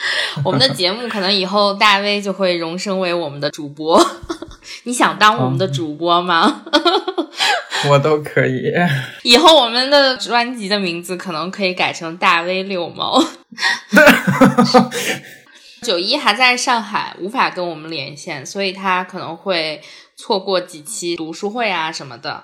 我们的节目可能以后大 V 就会荣升为我们的主播，你想当我们的主播吗？我都可以。以后我们的专辑的名字可能可以改成大 V 遛猫。九一还在上海，无法跟我们连线，所以他可能会错过几期读书会啊什么的。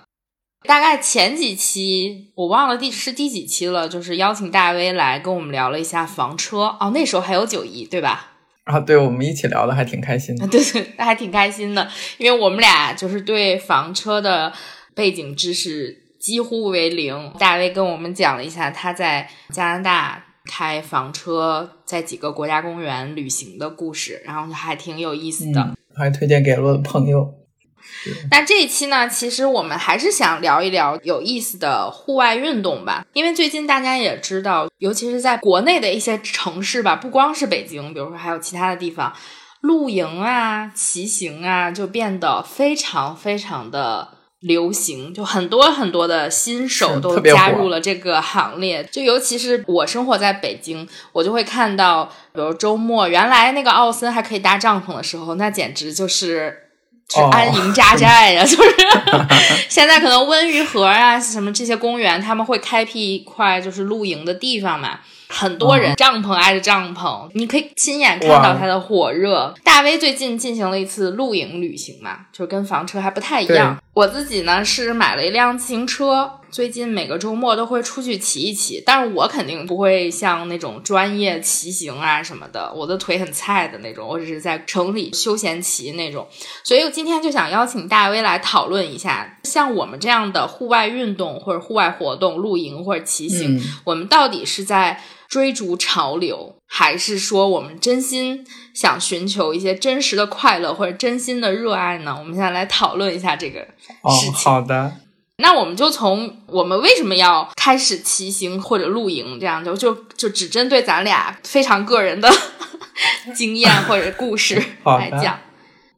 大概前几期我忘了第是第几期了，就是邀请大 V 来跟我们聊了一下房车哦，那时候还有九一对吧？啊，对，我们一起聊的还挺开心的。对 对，那还挺开心的，因为我们俩就是对房车的背景知识几乎为零。大 V 跟我们讲了一下他在加拿大开房车，在几个国家公园旅行的故事，然后还挺有意思的，还推荐给了我的朋友。那这一期呢，其实我们还是想聊一聊有意思的户外运动吧。因为最近大家也知道，尤其是在国内的一些城市吧，不光是北京，比如说还有其他的地方，露营啊、骑行啊，就变得非常非常的流行。就很多很多的新手都加入了这个行列。就尤其是我生活在北京，我就会看到，比如周末，原来那个奥森还可以搭帐篷的时候，那简直就是。是安营扎寨呀，就是。现在可能温榆河啊，什么这些公园，他们会开辟一块就是露营的地方嘛，很多人帐篷挨着帐篷，你可以亲眼看到它的火热。大威最近进行了一次露营旅行嘛，就是跟房车还不太一样。我自己呢是买了一辆自行车。最近每个周末都会出去骑一骑，但是我肯定不会像那种专业骑行啊什么的，我的腿很菜的那种，我只是在城里休闲骑那种。所以我今天就想邀请大威来讨论一下，像我们这样的户外运动或者户外活动，露营或者骑行，我们到底是在追逐潮流，还是说我们真心想寻求一些真实的快乐或者真心的热爱呢？我们现在来讨论一下这个事情。好的。那我们就从我们为什么要开始骑行或者露营这样就就就只针对咱俩非常个人的 经验或者故事来讲。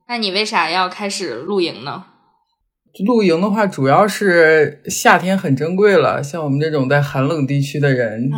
那你为啥要开始露营呢？露营的话，主要是夏天很珍贵了，像我们这种在寒冷地区的人，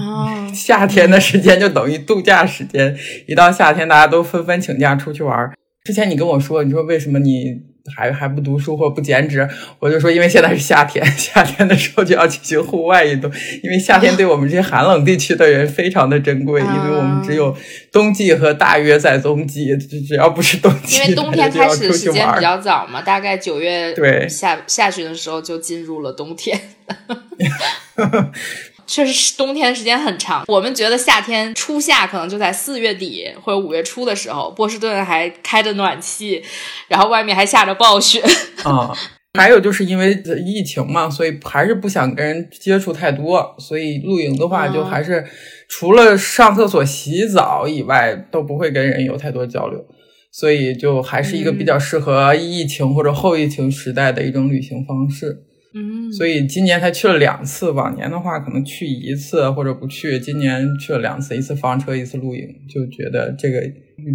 夏天的时间就等于度假时间。一到夏天，大家都纷纷请假出去玩。之前你跟我说，你说为什么你？还还不读书或不减脂，我就说，因为现在是夏天，夏天的时候就要进行户外运动，因为夏天对我们这些寒冷地区的人非常的珍贵，因为我们只有冬季和大约在冬季，只要不是冬季，因为冬天开始时间比较早嘛，大概九月对下下旬的时候就进入了冬天。确实是冬天时间很长，我们觉得夏天初夏可能就在四月底或者五月初的时候，波士顿还开着暖气，然后外面还下着暴雪。啊，还有就是因为疫情嘛，所以还是不想跟人接触太多，所以露营的话就还是除了上厕所、洗澡以外都不会跟人有太多交流，所以就还是一个比较适合疫情或者后疫情时代的一种旅行方式。嗯，所以今年才去了两次，往年的话可能去一次或者不去。今年去了两次，一次房车，一次露营，就觉得这个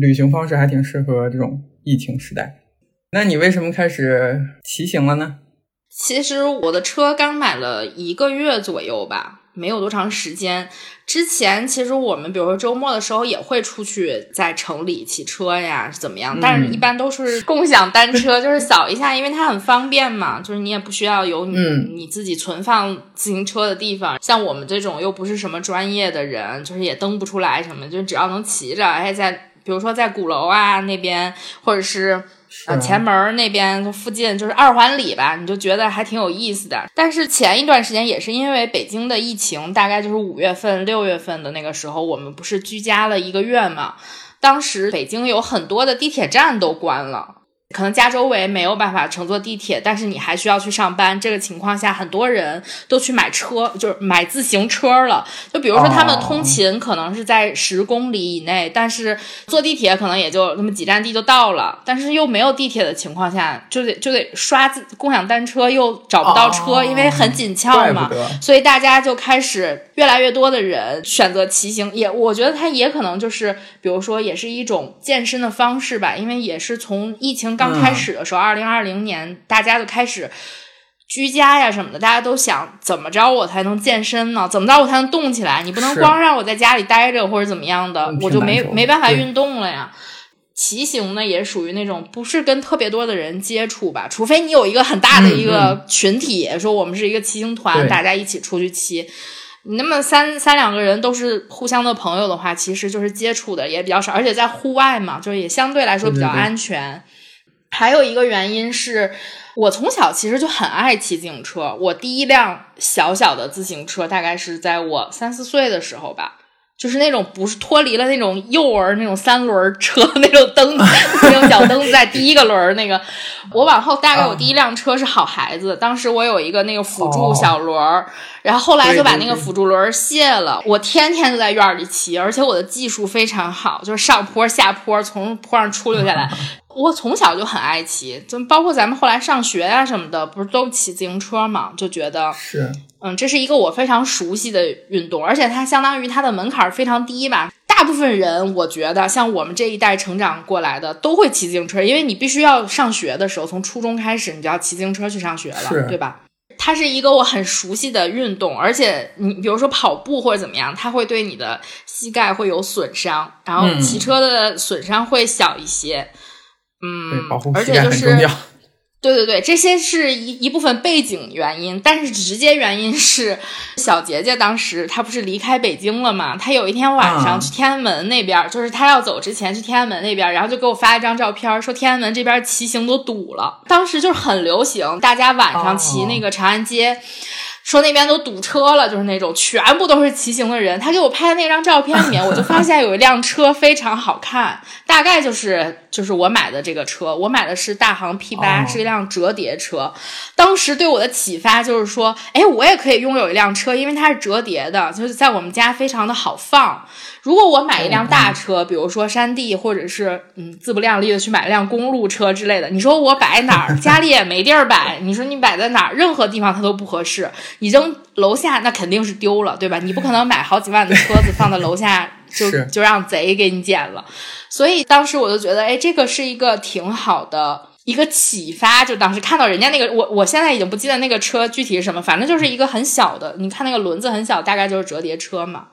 旅行方式还挺适合这种疫情时代。那你为什么开始骑行了呢？其实我的车刚买了一个月左右吧。没有多长时间，之前其实我们比如说周末的时候也会出去在城里骑车呀，怎么样？但是一般都是共享单车，就是扫一下，因为它很方便嘛，就是你也不需要有你你自己存放自行车的地方。像我们这种又不是什么专业的人，就是也登不出来什么，就只要能骑着，而且在比如说在鼓楼啊那边，或者是。啊，前门那边附近就是二环里吧，你就觉得还挺有意思的。但是前一段时间也是因为北京的疫情，大概就是五月份、六月份的那个时候，我们不是居家了一个月嘛？当时北京有很多的地铁站都关了，可能家周围没有办法乘坐地铁，但是你还需要去上班。这个情况下，很多人都去买车，就是买自行车了。就比如说，他们通勤可能是在十公里以内，但是坐地铁可能也就那么几站地就到了。但是又没有地铁的情况下，就得就得刷自共享单车，又找不到车，因为很紧俏嘛。所以大家就开始越来越多的人选择骑行。也我觉得它也可能就是，比如说，也是一种健身的方式吧，因为也是从疫情刚开始的时候，二零二零年大家就开始居家呀什么的，大家都想怎么着我才能健身呢？怎么着我才能动起来？你不能光让我在家里待着或者怎么样的，我就没没办法运动了呀。骑行呢，也属于那种不是跟特别多的人接触吧，除非你有一个很大的一个群体，说我们是一个骑行团，大家一起出去骑。你那么三三两个人都是互相的朋友的话，其实就是接触的也比较少，而且在户外嘛，就是也相对来说比较安全。还有一个原因是我从小其实就很爱骑自行车，我第一辆小小的自行车大概是在我三四岁的时候吧。就是那种不是脱离了那种幼儿那种三轮车 那种蹬那种小蹬子在第一个轮那个，我往后大概我第一辆车是好孩子，当时我有一个那个辅助小轮儿，然后后来就把那个辅助轮卸了，我天天都在院里骑，而且我的技术非常好，就是上坡下坡从坡上出溜下来。我从小就很爱骑，就包括咱们后来上学啊什么的，不是都骑自行车嘛？就觉得是，嗯，这是一个我非常熟悉的运动，而且它相当于它的门槛非常低吧。大部分人我觉得，像我们这一代成长过来的，都会骑自行车，因为你必须要上学的时候，从初中开始，你就要骑自行车去上学了，对吧？它是一个我很熟悉的运动，而且你比如说跑步或者怎么样，它会对你的膝盖会有损伤，然后骑车的损伤会小一些。嗯，而且就是，对 对对，这些是一一部分背景原因，但是直接原因是小杰杰当时他不是离开北京了嘛？他有一天晚上去天安门那边，就是他要走之前去天安门那边，然后就给我发一张照片，说天安门这边骑行都堵了。当时就是很流行，大家晚上骑那个长安街。说那边都堵车了，就是那种全部都是骑行的人。他给我拍的那张照片里面，我就发现有一辆车非常好看，大概就是就是我买的这个车。我买的是大行 P 八，是一辆折叠车。当时对我的启发就是说，哎，我也可以拥有一辆车，因为它是折叠的，就是在我们家非常的好放。如果我买一辆大车，比如说山地，或者是嗯自不量力的去买一辆公路车之类的，你说我摆哪儿？家里也没地儿摆。你说你摆在哪儿？任何地方它都不合适。你扔楼下那肯定是丢了，对吧？你不可能买好几万的车子放在楼下，就就让贼给你捡了。所以当时我就觉得，哎，这个是一个挺好的一个启发。就当时看到人家那个，我我现在已经不记得那个车具体是什么，反正就是一个很小的，你看那个轮子很小，大概就是折叠车嘛。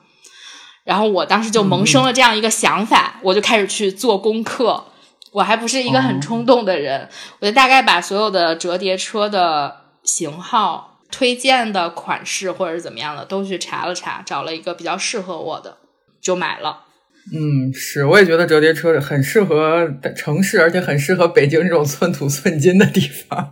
然后我当时就萌生了这样一个想法，我就开始去做功课。我还不是一个很冲动的人，我就大概把所有的折叠车的型号、推荐的款式或者是怎么样的都去查了查，找了一个比较适合我的，就买了。嗯，是，我也觉得折叠车很适合城市，而且很适合北京这种寸土寸金的地方。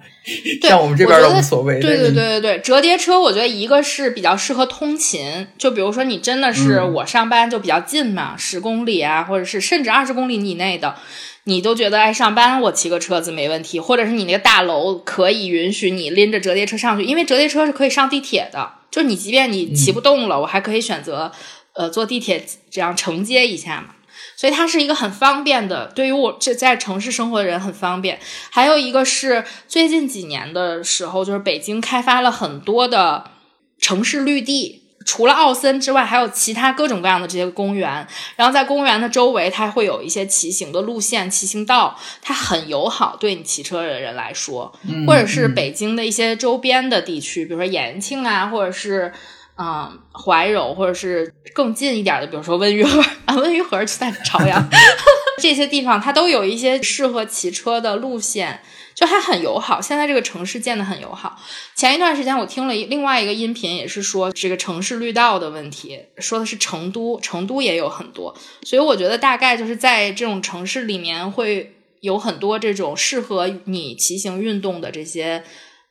像我们这边都无所谓。对对对对对，折叠车我觉得一个是比较适合通勤，就比如说你真的是我上班就比较近嘛，十公里啊，或者是甚至二十公里以内的，你都觉得哎上班我骑个车子没问题，或者是你那个大楼可以允许你拎着折叠车上去，因为折叠车是可以上地铁的，就你即便你骑不动了，我还可以选择。呃，坐地铁这样承接一下嘛，所以它是一个很方便的，对于我这在城市生活的人很方便。还有一个是最近几年的时候，就是北京开发了很多的城市绿地，除了奥森之外，还有其他各种各样的这些公园。然后在公园的周围，它会有一些骑行的路线、骑行道，它很友好，对你骑车的人来说，或者是北京的一些周边的地区，比如说延庆啊，或者是。嗯，怀柔或者是更近一点的，比如说温榆河啊，温榆河就在朝阳，这些地方它都有一些适合骑车的路线，就还很友好。现在这个城市建的很友好。前一段时间我听了另外一个音频，也是说这个城市绿道的问题，说的是成都，成都也有很多。所以我觉得大概就是在这种城市里面会有很多这种适合你骑行运动的这些。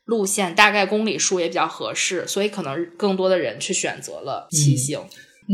路线大概公里数也比较合适，所以可能更多的人去选择了骑行。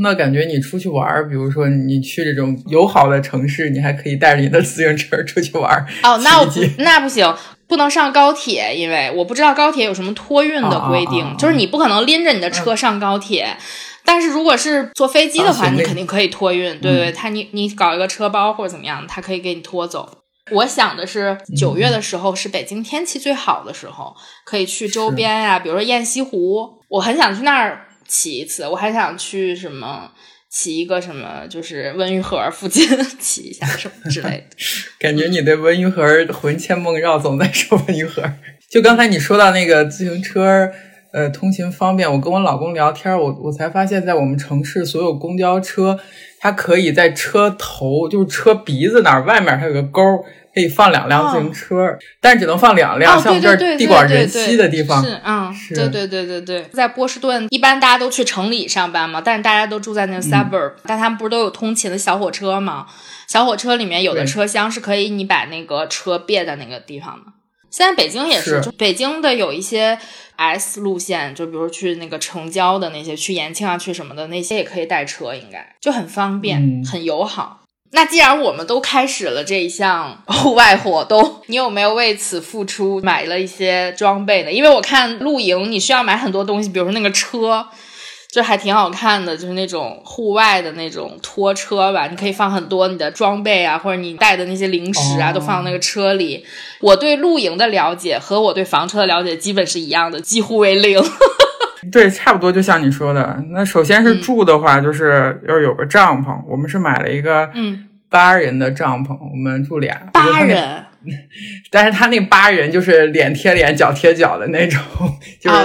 那感觉你出去玩，比如说你去这种友好的城市，你还可以带着你的自行车出去玩。哦，那我不那不行，不能上高铁，因为我不知道高铁有什么托运的规定，就是你不可能拎着你的车上高铁。但是如果是坐飞机的话，你肯定可以托运。对对，他你你搞一个车包或者怎么样，他可以给你拖走。我想的是九月的时候是北京天气最好的时候，可以去周边呀，比如说雁西湖，我很想去那儿。骑一次，我还想去什么骑一个什么，就是温榆河附近 骑一下什么之类的。感觉你对温榆河魂牵梦绕，总在说温榆河。就刚才你说到那个自行车，呃，通勤方便。我跟我老公聊天，我我才发现，在我们城市所有公交车，它可以在车头，就是车鼻子那儿外面，它有个钩。可以放两辆自行车，但是只能放两辆。像我们这儿地广人稀的地方，是嗯，对对对对对。在波士顿，一般大家都去城里上班嘛，但是大家都住在那个 suburb，但他们不是都有通勤的小火车吗？小火车里面有的车厢是可以你把那个车别在那个地方的。现在北京也是，就北京的有一些 S 路线，就比如去那个城郊的那些，去延庆啊，去什么的那些也可以带车，应该就很方便，很友好。那既然我们都开始了这一项 户外活动，你有没有为此付出买了一些装备呢？因为我看露营你需要买很多东西，比如说那个车，就还挺好看的，就是那种户外的那种拖车吧，你可以放很多你的装备啊，或者你带的那些零食啊，都放那个车里。我对露营的了解和我对房车的了解基本是一样的，几乎为零。对，差不多就像你说的。那首先是住的话，就是要有个帐篷。我们是买了一个嗯八人的帐篷，我们住俩八人。但是他那八人就是脸贴脸、脚贴脚的那种，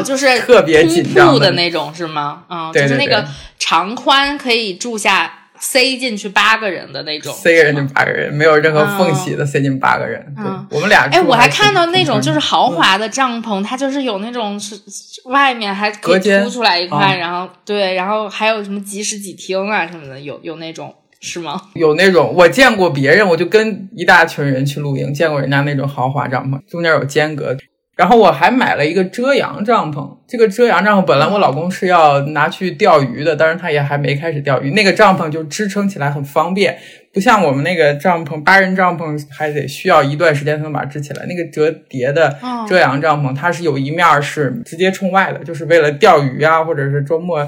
就是特别紧张的那种，是吗？嗯，就是那个长宽可以住下。塞进去八个人的那种，塞人就八个人，没有任何缝隙的塞进八个人。对，我们俩。哎，我还看到那种就是豪华的帐篷，它就是有那种是外面还可以凸出来一块，然后对，然后还有什么几室几厅啊什么的，有有那种是吗？有那种，我见过别人，我就跟一大群人去露营，见过人家那种豪华帐篷，中间有间隔。然后我还买了一个遮阳帐篷，这个遮阳帐篷本来我老公是要拿去钓鱼的，但是他也还没开始钓鱼。那个帐篷就支撑起来很方便，不像我们那个帐篷八人帐篷还得需要一段时间才能把它支起来。那个折叠的遮阳帐篷，它是有一面是直接冲外的，就是为了钓鱼啊，或者是周末。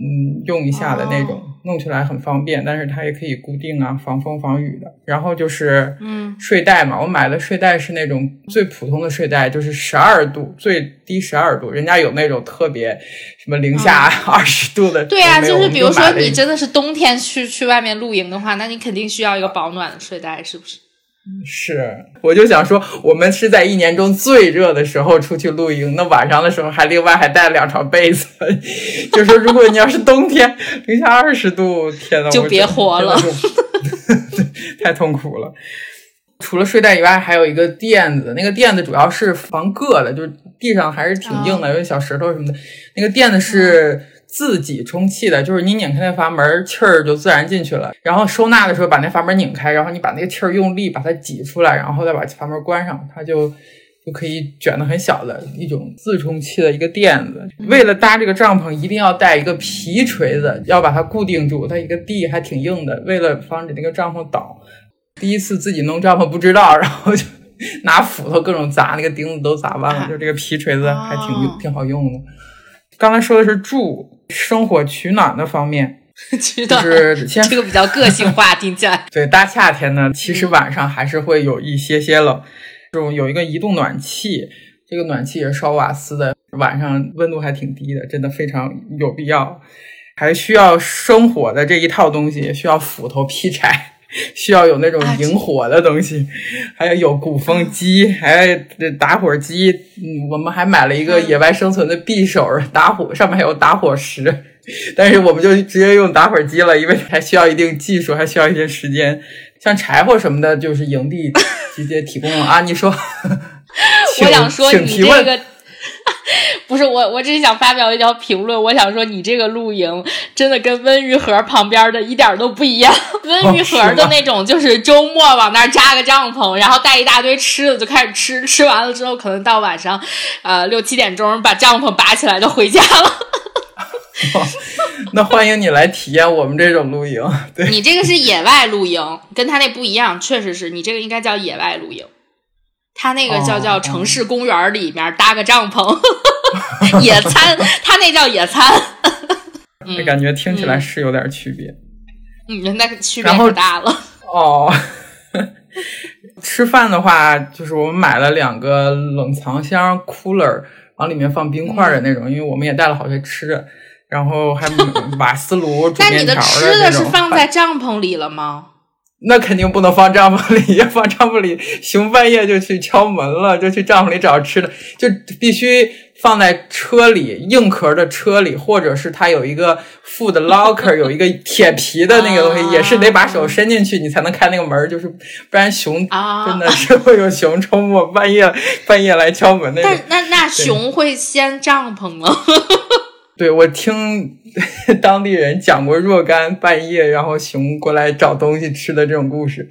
嗯，用一下的那种，弄起来很方便，但是它也可以固定啊，防风防雨的。然后就是，嗯，睡袋嘛，我买的睡袋是那种最普通的睡袋，就是十二度，最低十二度。人家有那种特别什么零下二十度的。对啊，就是比如说你真的是冬天去去外面露营的话，那你肯定需要一个保暖的睡袋，是不是？是，我就想说，我们是在一年中最热的时候出去露营，那晚上的时候还另外还带了两床被子。就说如果你要是冬天零下二十度，天呐，就别活了，太痛苦了。除了睡袋以外，还有一个垫子，那个垫子主要是防硌的，就是地上还是挺硬的，有小石头什么的。那个垫子是。自己充气的，就是你拧开那阀门，气儿就自然进去了。然后收纳的时候，把那阀门拧开，然后你把那个气儿用力把它挤出来，然后再把阀门关上，它就就可以卷的很小的一种自充气的一个垫子。为了搭这个帐篷，一定要带一个皮锤子，要把它固定住。它一个地还挺硬的，为了防止那个帐篷倒。第一次自己弄帐篷不知道，然后就 拿斧头各种砸，那个钉子都砸弯了。就这个皮锤子还挺挺好用的。刚才说的是住。生火取暖的方面，就是先这个比较个性化，听起来。对，大夏天呢，其实晚上还是会有一些些冷。这种有一个移动暖气，这个暖气也是烧瓦斯的，晚上温度还挺低的，真的非常有必要。还需要生火的这一套东西，需要斧头、劈柴。需要有那种引火的东西，还要有鼓风机，还有打火机。嗯，我们还买了一个野外生存的匕首，打火上面还有打火石。但是我们就直接用打火机了，因为还需要一定技术，还需要一些时间。像柴火什么的，就是营地直接提供了啊。你说，我想说你这个。不是我，我只是想发表一条评论。我想说，你这个露营真的跟温榆河旁边的一点都不一样。温榆河的那种，就是周末往那儿扎个帐篷，然后带一大堆吃的就开始吃，吃完了之后可能到晚上，呃六七点钟把帐篷拔起来就回家了。那欢迎你来体验我们这种露营。对你这个是野外露营，跟他那不一样，确实是你这个应该叫野外露营，他那个叫叫城市公园里面搭个帐篷 野餐，他那叫野餐。那感觉听起来是有点区别。嗯，那区别可大了。哦，吃饭的话，就是我们买了两个冷藏箱 cooler，往里面放冰块的那种，因为我们也带了好些吃的，然后还瓦斯炉煮 面条的吃的是放在帐篷里了吗？那肯定不能放帐篷里，要放帐篷里，熊半夜就去敲门了，就去帐篷里找吃的，就必须。放在车里硬壳的车里，或者是它有一个附的 locker，有一个铁皮的那个东西，也是得把手伸进去，你才能开那个门，就是不然熊真的是会有熊出没，半夜半夜来敲门那种。那那那熊会掀帐篷吗？对，我听 当地人讲过若干半夜然后熊过来找东西吃的这种故事，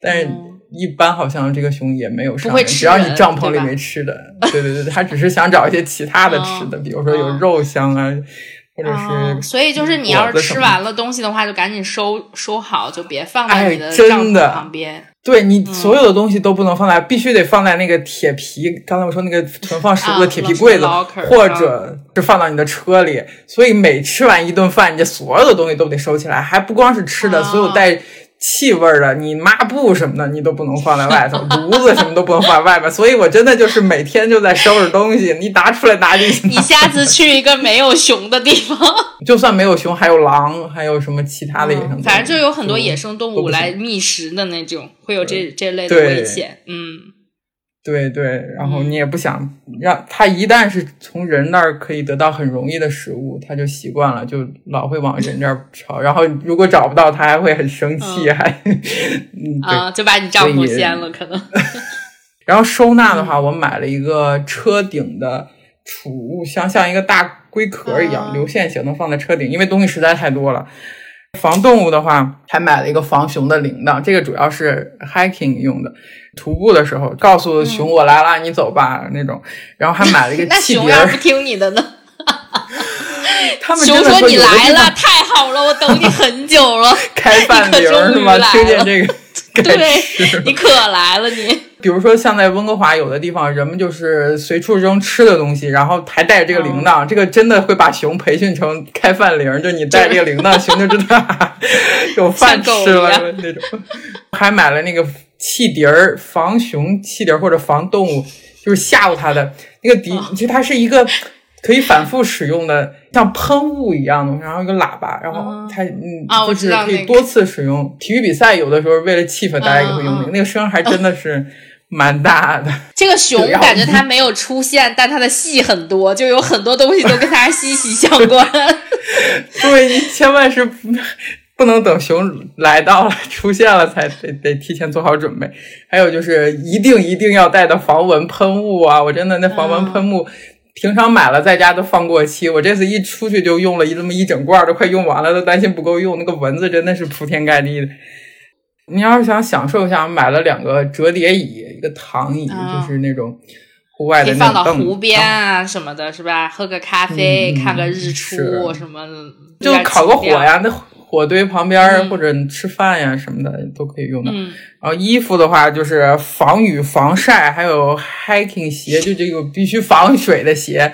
但是。一般好像这个熊也没有伤人，只要你帐篷里没吃的，对对对，它只是想找一些其他的吃的，比如说有肉香啊，或者是。所以就是你要是吃完了东西的话，就赶紧收收好，就别放在你的帐篷旁边。对你所有的东西都不能放在，必须得放在那个铁皮。刚才我说那个存放食物的铁皮柜子，或者是放到你的车里。所以每吃完一顿饭，你这所有的东西都得收起来，还不光是吃的，所有带。气味的，你抹布什么的，你都不能放在外头，炉子什么都不能放外面。所以我真的就是每天就在收拾东西，你拿出来拿进去。你下次去一个没有熊的地方，就算没有熊，还有狼，还有什么其他的野生动物，反正就有很多野生动物来觅食的那种，会有这这类的危险。嗯。对对，然后你也不想让它一旦是从人那儿可以得到很容易的食物，它就习惯了，就老会往人这儿跑。然后如果找不到，它还会很生气，还嗯啊，就把你帐篷掀了，可能。然后收纳的话，我买了一个车顶的储物箱，像一个大龟壳一样，流线型的放在车顶，因为东西实在太多了。防动物的话，还买了一个防熊的铃铛，这个主要是 hiking 用的。徒步的时候，告诉熊我来了，你走吧那种。然后还买了一个气笛。那熊要不听你的呢？熊说你来了，太好了，我等你很久了。开饭铃是吗？听见这个，对，你可来了你。比如说像在温哥华有的地方，人们就是随处扔吃的东西，然后还带着这个铃铛，这个真的会把熊培训成开饭铃，就你带这个铃铛，熊就知道有饭吃了那种。还买了那个。气笛儿防熊气笛儿或者防动物，就是吓唬它的那个笛，其实它是一个可以反复使用的，像喷雾一样的，然后一个喇叭，然后它嗯，就是可以多次使用。体育比赛有的时候为了气氛，大家也会用那个，那个声还真的是蛮大的。这个熊感觉它没有出现，但它的戏很多，就有很多东西都跟它息息相关。对，你千万是。不能等熊来到了出现了才得得提前做好准备。还有就是一定一定要带的防蚊喷雾啊！我真的那防蚊喷雾，平常买了在家都放过期，我这次一出去就用了一这么一整罐，都快用完了，都担心不够用。那个蚊子真的是铺天盖地的。你要是想享受一下，买了两个折叠椅，一个躺椅，就是那种户外的那种凳，湖边啊什么的，是吧？喝个咖啡，看个日出什么，就烤个火呀，那。火堆旁边或者吃饭呀什么的都可以用的。然后衣服的话就是防雨防晒，还有 hiking 鞋，就这个必须防水的鞋。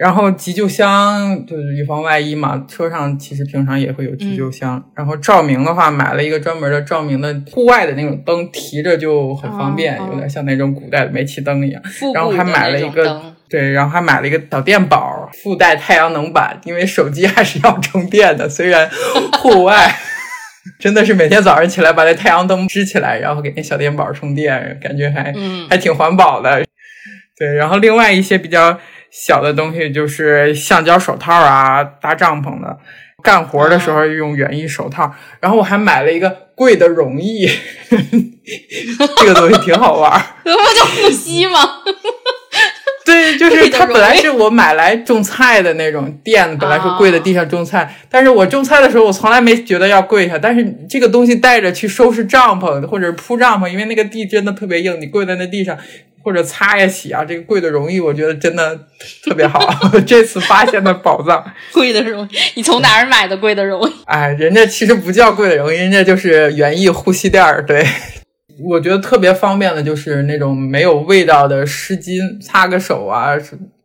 然后急救箱就是以防万一嘛，车上其实平常也会有急救箱。然后照明的话，买了一个专门的照明的户外的那种灯，提着就很方便，有点像那种古代的煤气灯一样。然后还买了一个。对，然后还买了一个小电宝，附带太阳能板，因为手机还是要充电的。虽然户外 真的是每天早上起来把那太阳灯支起来，然后给那小电宝充电，感觉还还挺环保的。对，然后另外一些比较小的东西就是橡胶手套啊，搭帐篷的，干活的时候用园艺手套。然后我还买了一个贵的绒翼，这个东西挺好玩儿。不就护膝吗？对，就是它本来是我买来种菜的那种垫子，本来是跪在地上种菜。但是我种菜的时候，我从来没觉得要跪下。但是这个东西带着去收拾帐篷或者铺帐篷，因为那个地真的特别硬，你跪在那地上，或者擦呀洗啊，这个贵的容易，我觉得真的特别好。这次发现的宝藏，贵的容易，你从哪儿买的贵的容易？哎，人家其实不叫贵的容易，人家就是园艺护膝垫儿。对，我觉得特别方便的就是那种没有味道的湿巾，擦个手啊，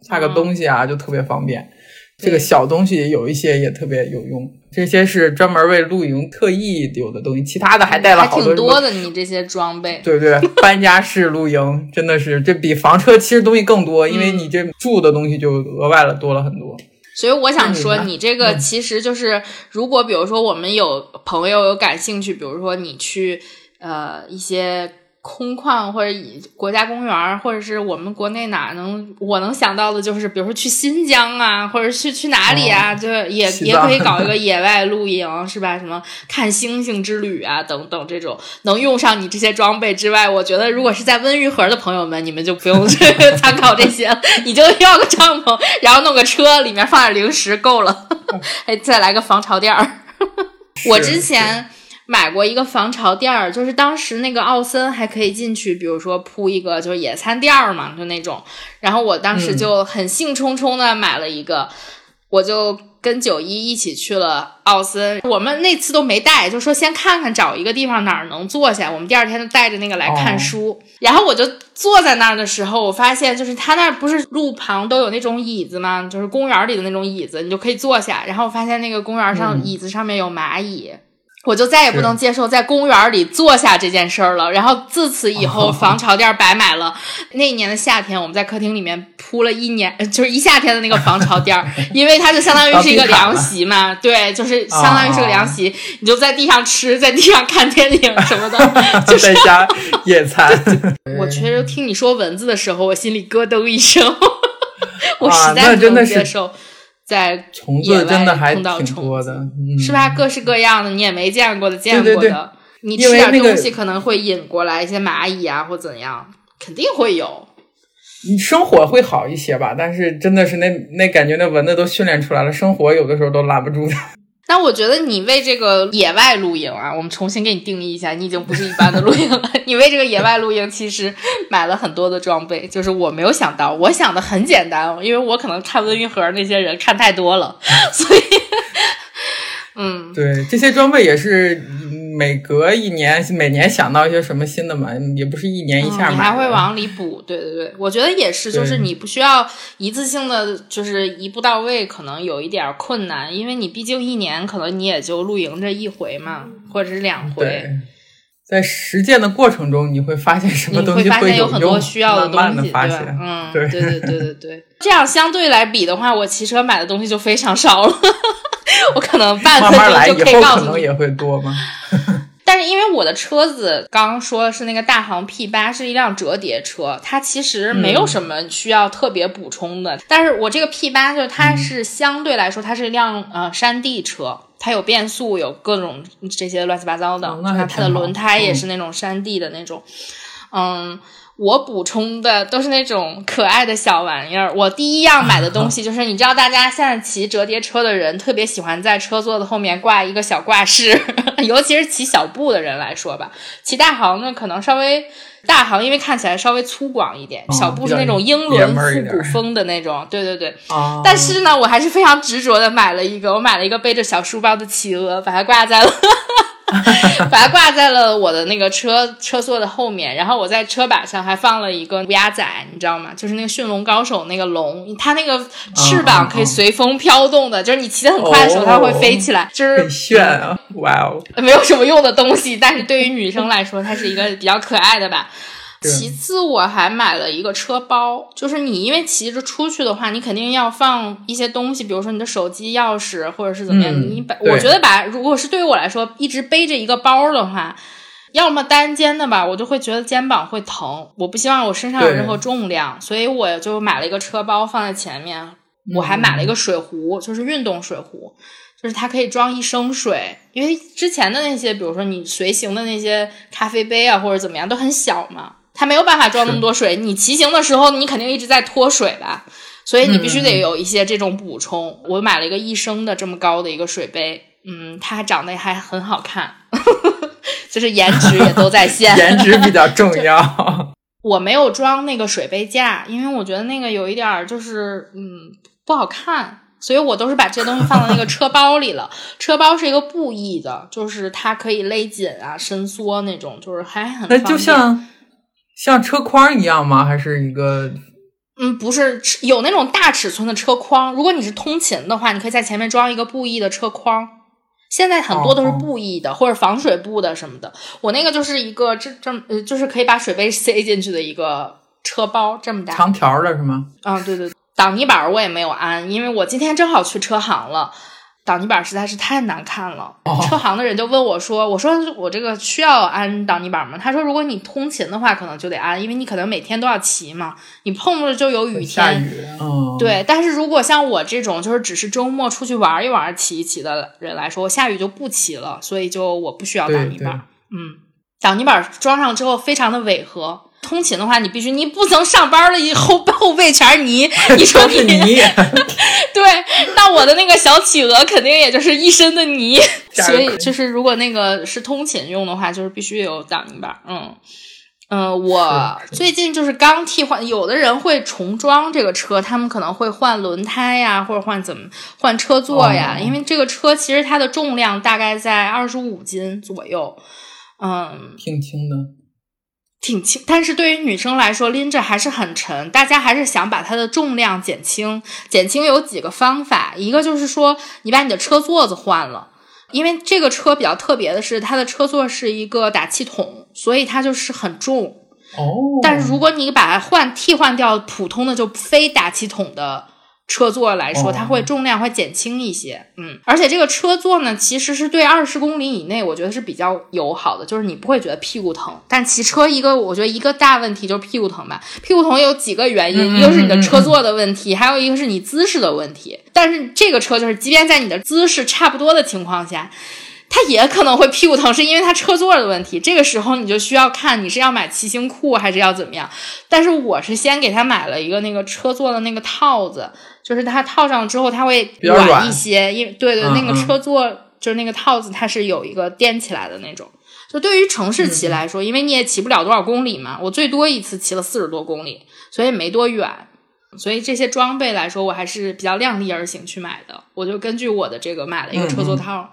擦个东西啊，就特别方便。这个小东西有一些也特别有用，这些是专门为露营特意有的东西，其他的还带了好多。挺多的，你这些装备。对对，搬家式露营真的是这比房车其实东西更多，因为你这住的东西就额外了多了很多。所以我想说，你这个其实就是，如果比如说我们有朋友有感兴趣，比如说你去呃一些。空旷或者以国家公园或者是我们国内哪能我能想到的，就是比如说去新疆啊，或者去去哪里啊，就也也可以搞一个 野外露营，是吧？什么看星星之旅啊，等等这种能用上你这些装备之外，我觉得如果是在温榆河的朋友们，你们就不用 参考这些了，你就要个帐篷，然后弄个车，里面放点零食够了，哎，再来个防潮垫儿。我之前。买过一个防潮垫儿，就是当时那个奥森还可以进去，比如说铺一个就是野餐垫儿嘛，就那种。然后我当时就很兴冲冲的买了一个，我就跟九一一起去了奥森。我们那次都没带，就说先看看找一个地方哪儿能坐下。我们第二天就带着那个来看书。然后我就坐在那儿的时候，我发现就是他那儿不是路旁都有那种椅子吗？就是公园里的那种椅子，你就可以坐下。然后我发现那个公园上椅子上面有蚂蚁。我就再也不能接受在公园里坐下这件事儿了。然后自此以后，防潮垫白买了。那一年的夏天，我们在客厅里面铺了一年，就是一夏天的那个防潮垫，因为它就相当于是一个凉席嘛。对，就是相当于是个凉席，你就在地上吃，在地上看电影什么的，就是在家野餐。我确实听你说蚊子的时候，我心里咯噔一声，我实在不能接受。在虫子真的还挺多的，是吧？各式各样的，你也没见过的，见过的。你吃点东西可能会引过来一些蚂蚁啊，或怎样，肯定会有。你生火会好一些吧，但是真的是那那感觉，那蚊子都训练出来了，生火有的时候都拦不住的。那我觉得你为这个野外露营啊，我们重新给你定义一下，你已经不是一般的露营了。你为这个野外露营其实买了很多的装备，就是我没有想到，我想的很简单，因为我可能看温榆河那些人看太多了，所以，嗯，对，这些装备也是。每隔一年，每年想到一些什么新的嘛，也不是一年一下买。你还会往里补，对对对，我觉得也是，就是你不需要一次性的，就是一步到位，可能有一点困难，因为你毕竟一年可能你也就露营这一回嘛，或者是两回。在实践的过程中，你会发现什么东西会有很多需要的东西，对吧？嗯，对对对对对。这样相对来比的话，我骑车买的东西就非常少了。我可能半分钟就可以告诉你，可能也会多吗？但是因为我的车子刚刚说的是那个大行 P 八，是一辆折叠车，它其实没有什么需要特别补充的。但是我这个 P 八就是它是相对来说，它是一辆呃山地车，它有变速，有各种这些乱七八糟的，它的轮胎也是那种山地的那种，嗯。我补充的都是那种可爱的小玩意儿。我第一样买的东西就是，你知道，大家现在骑折叠车的人特别喜欢在车座的后面挂一个小挂饰，尤其是骑小布的人来说吧。骑大行呢，可能稍微大行，因为看起来稍微粗犷一点，小布是那种英伦复古风的那种。对对对。但是呢，我还是非常执着的买了一个，我买了一个背着小书包的企鹅，把它挂在了。把它挂在了我的那个车车座的后面，然后我在车把上还放了一个乌鸦仔，你知道吗？就是那个驯龙高手那个龙，它那个翅膀可以随风飘动的，就是你骑得很快的时候，它会飞起来，就是很炫啊！哇哦，没有什么用的东西，但是对于女生来说，它是一个比较可爱的吧。其次，我还买了一个车包，就是你因为骑着出去的话，你肯定要放一些东西，比如说你的手机、钥匙，或者是怎么样。你把我觉得把，如果是对于我来说，一直背着一个包的话，要么单肩的吧，我就会觉得肩膀会疼。我不希望我身上有任何重量，所以我就买了一个车包放在前面。我还买了一个水壶，就是运动水壶，就是它可以装一升水。因为之前的那些，比如说你随行的那些咖啡杯啊，或者怎么样，都很小嘛。它没有办法装那么多水，你骑行的时候你肯定一直在脱水吧，所以你必须得有一些这种补充。我买了一个一升的这么高的一个水杯，嗯，它长得还很好看，就是颜值也都在线，颜值比较重 要。我没有装那个水杯架，因为我觉得那个有一点就是嗯不好看。所以我都是把这些东西放到那个车包里了。车包是一个布艺的，就是它可以勒紧啊、伸缩那种，就是还很。那就像像车筐一样吗？还是一个？嗯，不是，有那种大尺寸的车筐。如果你是通勤的话，你可以在前面装一个布艺的车筐。现在很多都是布艺的，或者防水布的什么的。我那个就是一个这这呃，就是可以把水杯塞进去的一个车包，这么大，长条的是吗？啊，对对。挡泥板我也没有安，因为我今天正好去车行了，挡泥板实在是太难看了。车行的人就问我说：“我说我这个需要安挡泥板吗？”他说：“如果你通勤的话，可能就得安，因为你可能每天都要骑嘛，你碰着就有雨天。”下雨。对，但是如果像我这种就是只是周末出去玩一玩、骑一骑的人来说，我下雨就不骑了，所以就我不需要挡泥板。嗯，挡泥板装上之后非常的违和。通勤的话，你必须，你不能上班了以后后背全是泥，你说你 对，那我的那个小企鹅肯定也就是一身的泥，所以就是如果那个是通勤用的话，就是必须有挡泥板。嗯。嗯，我最近就是刚替换，有的人会重装这个车，他们可能会换轮胎呀，或者换怎么换车座呀，因为这个车其实它的重量大概在二十五斤左右，嗯，挺轻的。挺轻，但是对于女生来说拎着还是很沉。大家还是想把它的重量减轻，减轻有几个方法，一个就是说你把你的车座子换了，因为这个车比较特别的是它的车座是一个打气筒，所以它就是很重。哦，但是如果你把它换替换掉普通的就非打气筒的。车座来说，它会重量会减轻一些，嗯，而且这个车座呢，其实是对二十公里以内，我觉得是比较友好的，就是你不会觉得屁股疼。但骑车一个，我觉得一个大问题就是屁股疼吧。屁股疼有几个原因，一个是你的车座的问题，还有一个是你姿势的问题。但是这个车就是，即便在你的姿势差不多的情况下。它也可能会屁股疼，是因为它车座的问题。这个时候你就需要看你是要买骑行裤还是要怎么样。但是我是先给他买了一个那个车座的那个套子，就是它套上之后它会软一些，因为对对，那个车座就是那个套子它是有一个垫起来的那种。就对于城市骑来说，因为你也骑不了多少公里嘛，我最多一次骑了四十多公里，所以没多远。所以这些装备来说，我还是比较量力而行去买的。我就根据我的这个买了一个车座套。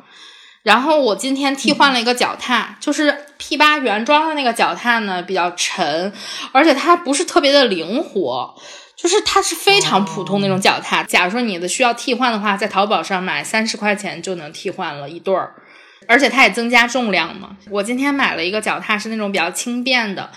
然后我今天替换了一个脚踏，就是 P 八原装的那个脚踏呢，比较沉，而且它不是特别的灵活，就是它是非常普通那种脚踏。假如说你的需要替换的话，在淘宝上买三十块钱就能替换了一对儿，而且它也增加重量嘛。我今天买了一个脚踏，是那种比较轻便的，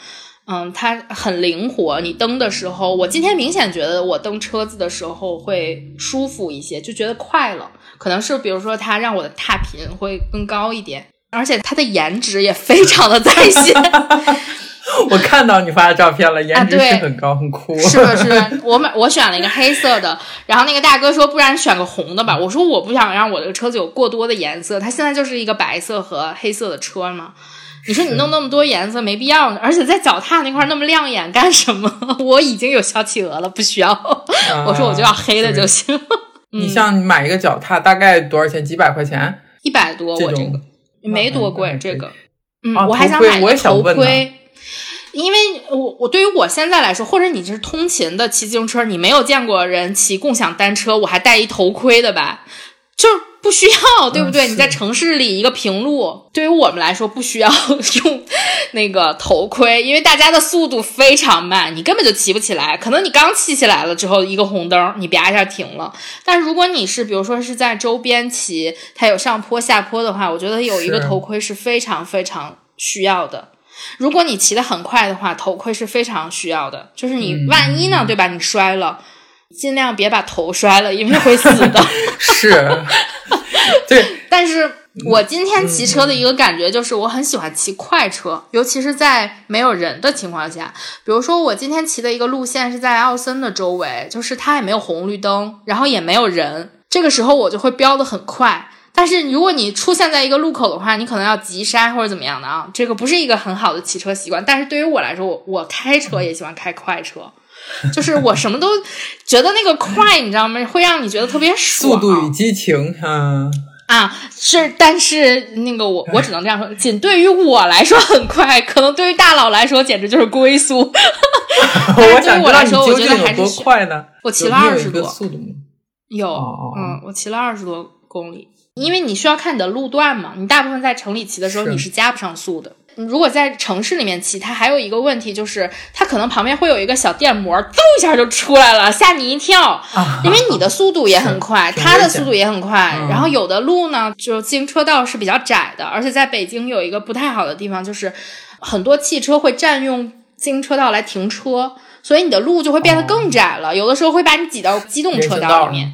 嗯，它很灵活。你蹬的时候，我今天明显觉得我蹬车子的时候会舒服一些，就觉得快了。可能是比如说，它让我的踏频会更高一点，而且它的颜值也非常的在线。我看到你发的照片了，颜值是很高，很酷。是的，是的，我买我选了一个黑色的，然后那个大哥说，不然选个红的吧。我说我不想让我这个车子有过多的颜色，它现在就是一个白色和黑色的车嘛。你说你弄那么多颜色没必要呢，而且在脚踏那块那么亮眼干什么？我已经有小企鹅了，不需要。我说我就要黑的就行。你像你买一个脚踏大概多少钱？几百块钱？一百多，我这个没多贵。这个，嗯，我还想买个头盔，因为我我对于我现在来说，或者你是通勤的骑自行车，你没有见过人骑共享单车，我还戴一头盔的吧？就。不需要，对不对？你在城市里一个平路，对于我们来说不需要 用那个头盔，因为大家的速度非常慢，你根本就骑不起来。可能你刚骑起来了之后，一个红灯，你啪一下停了。但如果你是比如说是在周边骑，它有上坡下坡的话，我觉得有一个头盔是非常非常需要的。如果你骑得很快的话，头盔是非常需要的。就是你万一呢，对吧？你摔了。尽量别把头摔了，因为会死的。是，对。但是我今天骑车的一个感觉就是，我很喜欢骑快车，尤其是在没有人的情况下。比如说，我今天骑的一个路线是在奥森的周围，就是它也没有红绿灯，然后也没有人。这个时候我就会飙得很快。但是如果你出现在一个路口的话，你可能要急刹或者怎么样的啊，这个不是一个很好的骑车习惯。但是对于我来说，我我开车也喜欢开快车。就是我什么都 觉得那个快，你知道吗？会让你觉得特别爽。速度与激情，嗯，啊，是，但是那个我我只能这样说，仅对于我来说很快，可能对于大佬来说简直就是龟速。我对于我来说，我觉得还是快呢？我骑了二十多，速度有，嗯，我骑了二十多公里，因为你需要看你的路段嘛，你大部分在城里骑的时候你是加不上速的。如果在城市里面骑，它还有一个问题，就是它可能旁边会有一个小电摩，嗖一下就出来了，吓你一跳。因为你的速度也很快，它的速度也很快。然后有的路呢，就自行车道是比较窄的，而且在北京有一个不太好的地方，就是很多汽车会占用自行车道来停车，所以你的路就会变得更窄了。有的时候会把你挤到机动车道里面。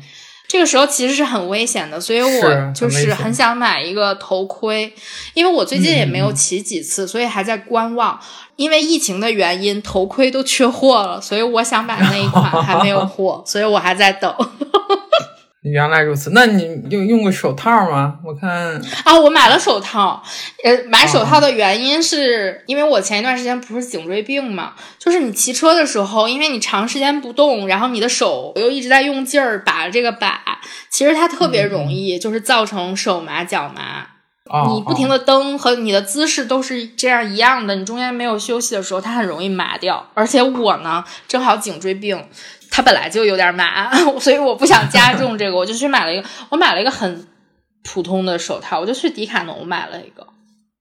这个时候其实是很危险的，所以我就是很想买一个头盔，因为我最近也没有骑几次，所以还在观望。因为疫情的原因，头盔都缺货了，所以我想买那一款还没有货，所以我还在等。原来如此，那你用用过手套吗？我看啊，我买了手套。呃，买手套的原因是因为我前一段时间不是颈椎病嘛，就是你骑车的时候，因为你长时间不动，然后你的手又一直在用劲儿把这个把，其实它特别容易就是造成手麻脚麻。你不停的蹬和你的姿势都是这样一样的，你中间没有休息的时候，它很容易麻掉。而且我呢，正好颈椎病。它本来就有点麻，所以我不想加重这个，我就去买了一个。我买了一个很普通的手套，我就去迪卡侬买了一个。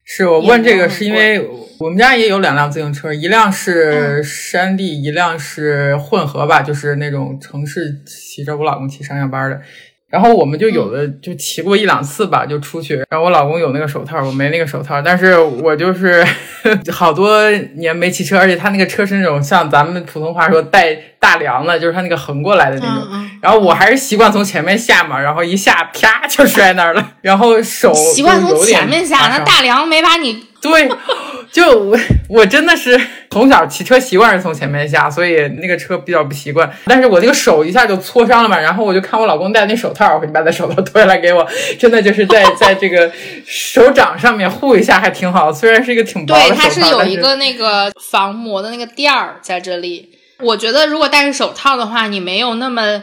是我问这个是因为我们家也有两辆自行车，一辆是山地，一辆是混合吧，就是那种城市骑着我老公骑上下班的。然后我们就有的就骑过一两次吧，就出去。然后我老公有那个手套，我没那个手套。但是我就是 好多年没骑车，而且他那个车是那种像咱们普通话说带大梁的，就是他那个横过来的那种。然后我还是习惯从前面下嘛，然后一下啪就摔那儿了。然后手习惯从前面下，那大梁没把你对。就我 我真的是从小骑车习惯是从前面下，所以那个车比较不习惯。但是我那个手一下就挫伤了嘛，然后我就看我老公戴那手套，我就把他手套脱下来给我，真的就是在 在这个手掌上面护一下，还挺好。虽然是一个挺薄的手套，对，它是有一个那个防磨的那个垫儿在这里。我觉得如果戴着手套的话，你没有那么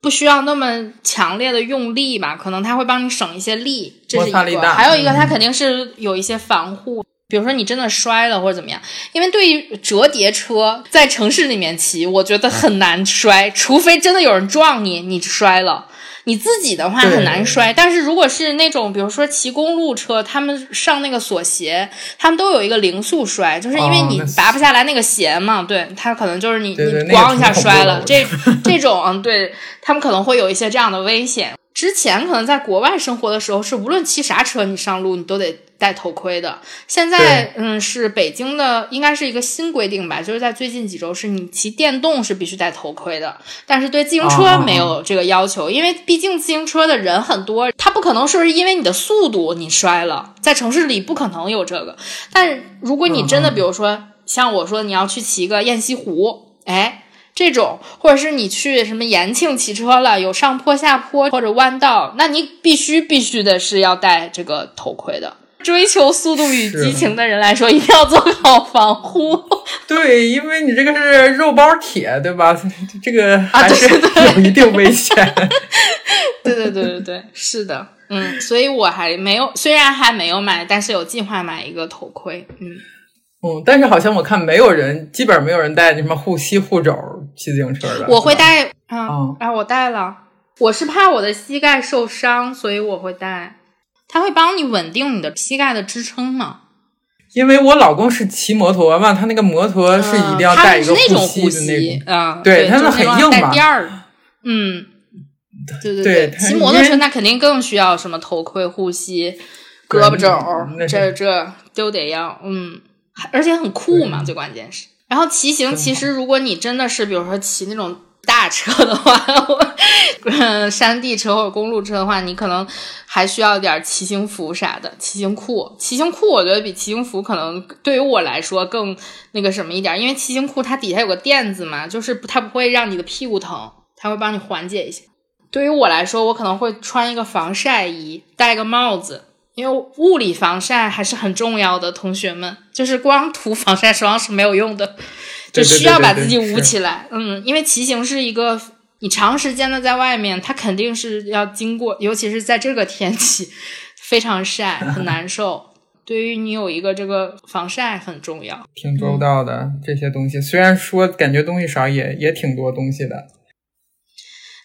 不需要那么强烈的用力吧，可能它会帮你省一些力。这是一个，还有一个它肯定是有一些防护。比如说你真的摔了或者怎么样，因为对于折叠车在城市里面骑，我觉得很难摔，除非真的有人撞你，你摔了。你自己的话很难摔，但是如果是那种比如说骑公路车，他们上那个锁鞋，他们都有一个零速摔，就是因为你拔不下来那个鞋嘛，对，他可能就是你你咣一下摔了，这 这种嗯，对他们可能会有一些这样的危险。之前可能在国外生活的时候，是无论骑啥车，你上路你都得戴头盔的。现在，嗯，是北京的，应该是一个新规定吧，就是在最近几周，是你骑电动是必须戴头盔的，但是对自行车没有这个要求，因为毕竟自行车的人很多，他不可能说是因为你的速度你摔了，在城市里不可能有这个。但如果你真的，比如说像我说，你要去骑个雁西湖，哎。这种，或者是你去什么延庆骑车了，有上坡下坡或者弯道，那你必须必须的是要戴这个头盔的。追求速度与激情的人来说，一定要做好防护。对，因为你这个是肉包铁，对吧？这个还是有一定危险。对对对对对，是的，嗯，所以我还没有，虽然还没有买，但是有计划买一个头盔，嗯。嗯，但是好像我看没有人，基本没有人带什么护膝、护肘骑自行车的。我会带，嗯，啊，我带了。我是怕我的膝盖受伤，所以我会带。它会帮你稳定你的膝盖的支撑嘛？因为我老公是骑摩托嘛，他那个摩托是一定要带一个护膝的那种，啊，对，他们很硬嘛。垫儿，嗯，对对对，骑摩托车那肯定更需要什么头盔、护膝、胳膊肘，这这都得要，嗯。而且很酷嘛，最关键是。然后骑行，其实如果你真的是，比如说骑那种大车的话，嗯，山地车或者公路车的话，你可能还需要点骑行服啥的，骑行裤。骑行裤我觉得比骑行服可能对于我来说更那个什么一点，因为骑行裤它底下有个垫子嘛，就是它不会让你的屁股疼，它会帮你缓解一下。对于我来说，我可能会穿一个防晒衣，戴个帽子。因为物理防晒还是很重要的，同学们，就是光涂防晒霜是没有用的，就需要把自己捂起来。嗯，因为骑行是一个你长时间的在外面，它肯定是要经过，尤其是在这个天气，非常晒，很难受。对于你有一个这个防晒很重要，挺周到的这些东西。虽然说感觉东西少，也也挺多东西的。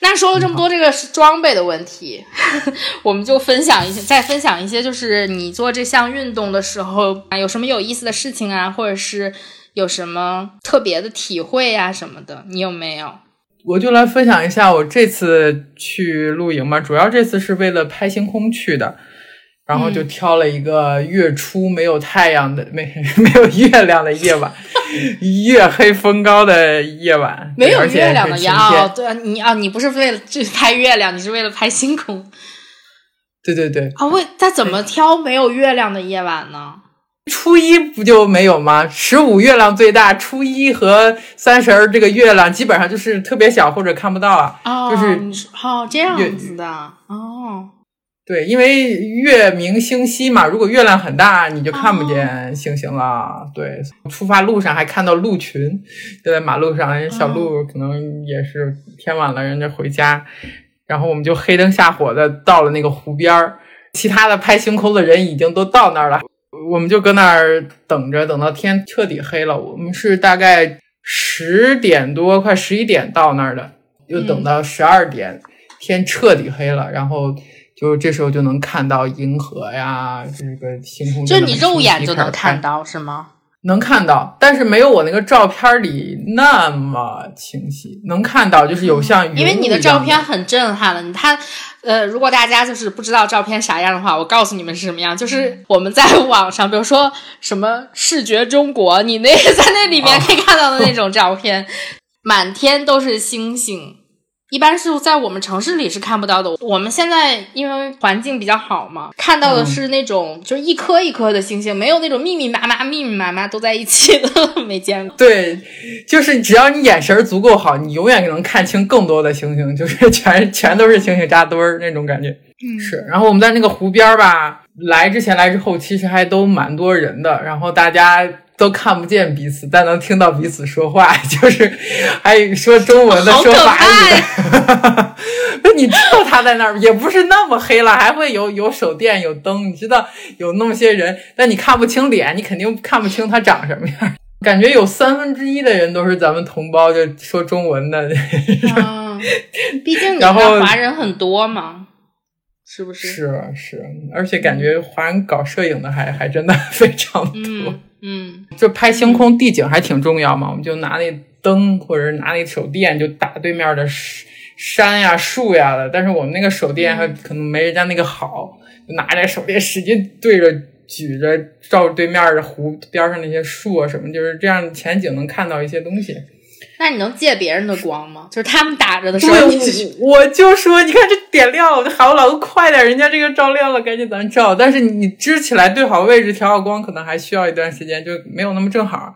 那说了这么多，这个是装备的问题，我们就分享一些，再分享一些，就是你做这项运动的时候啊，有什么有意思的事情啊，或者是有什么特别的体会呀什么的，你有没有？我就来分享一下我这次去露营嘛，主要这次是为了拍星空去的。然后就挑了一个月初没有太阳的、没 没有月亮的夜晚，月黑风高的夜晚，没有月亮的呀！哦，对啊，你啊，你不是为了去拍月亮，你是为了拍星空。对对对。啊，为他怎么挑没有月亮的夜晚呢？初一不就没有吗？十五月亮最大，初一和三十儿这个月亮基本上就是特别小或者看不到啊。哦，就是哦这样子的哦。对，因为月明星稀嘛，如果月亮很大，你就看不见星星了。对，出发路上还看到鹿群，就在马路上，人小鹿可能也是天晚了，人家回家，然后我们就黑灯瞎火的到了那个湖边儿，其他的拍星空的人已经都到那儿了，我们就搁那儿等着，等到天彻底黑了。我们是大概十点多，快十一点到那儿的，又等到十二点，天彻底黑了，然后。就这时候就能看到银河呀，这个星空。就你肉眼就能看到是吗？能看到，但是没有我那个照片里那么清晰。能看到，就是有像因为你的照片很震撼了。它呃，如果大家就是不知道照片啥样的话，我告诉你们是什么样。就是我们在 网上，比如说什么视觉中国，你那 在那里面可以看到的那种照片，满天都是星星。一般是在我们城市里是看不到的。我们现在因为环境比较好嘛，看到的是那种就是一颗一颗的星星，没有那种密密麻麻、密密麻麻都在一起的，没见过。对，就是只要你眼神足够好，你永远能看清更多的星星，就是 全全都是星星扎堆儿那种感觉。嗯，是。然后我们在那个湖边吧，来之前来之后，其实还都蛮多人的，然后大家。都看不见彼此，但能听到彼此说话，就是还说中文的，说法语的。那你知道他在那儿，也不是那么黑了，还会有有手电、有灯。你知道有那么些人，但你看不清脸，你肯定看不清他长什么样。感觉有三分之一的人都是咱们同胞，就说中文的。嗯，毕竟你们 华人很多嘛，是不是？是是，而且感觉华人搞摄影的还还真的 非常多。嗯，就拍星空地景还挺重要嘛，我们就拿那灯或者拿那手电就打对面的山呀、树呀的。但是我们那个手电还可能没人家那个好，就拿着手电使劲对着举着照对面的湖边上那些树啊什么，就是这样前景能看到一些东西。那你能借别人的光吗？就是他们打着的时候，我就说，你看这点亮了，我就喊我老公快点，人家这个照亮了，赶紧咱照。但是你支起来对好位置，调好光，可能还需要一段时间，就没有那么正好。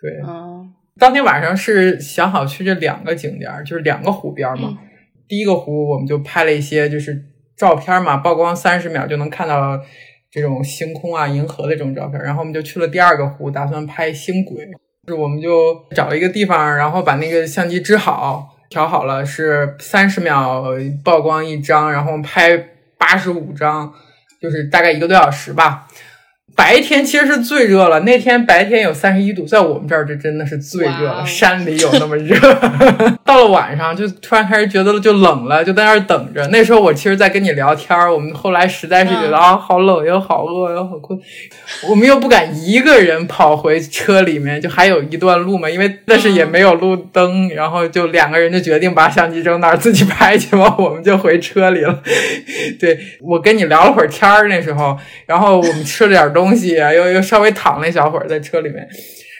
对，嗯当天晚上是想好去这两个景点，就是两个湖边嘛。第一个湖我们就拍了一些就是照片嘛，曝光三十秒就能看到这种星空啊、银河的这种照片。然后我们就去了第二个湖，打算拍星轨。是，我们就找了一个地方，然后把那个相机支好，调好了，是三十秒曝光一张，然后拍八十五张，就是大概一个多小时吧。白天其实是最热了，那天白天有三十一度，在我们这儿这真的是最热了。山里有那么热，到了晚上就突然开始觉得就冷了，就在那儿等着。那时候我其实在跟你聊天，我们后来实在是觉得啊，好冷又好饿又好困，我们又不敢一个人跑回车里面，就还有一段路嘛，因为但是也没有路灯，然后就两个人就决定把相机扔那儿自己拍去吧，我们就回车里了。对我跟你聊了会儿天儿那时候，然后我们吃了点东。东西啊，又又稍微躺了一小会儿在车里面，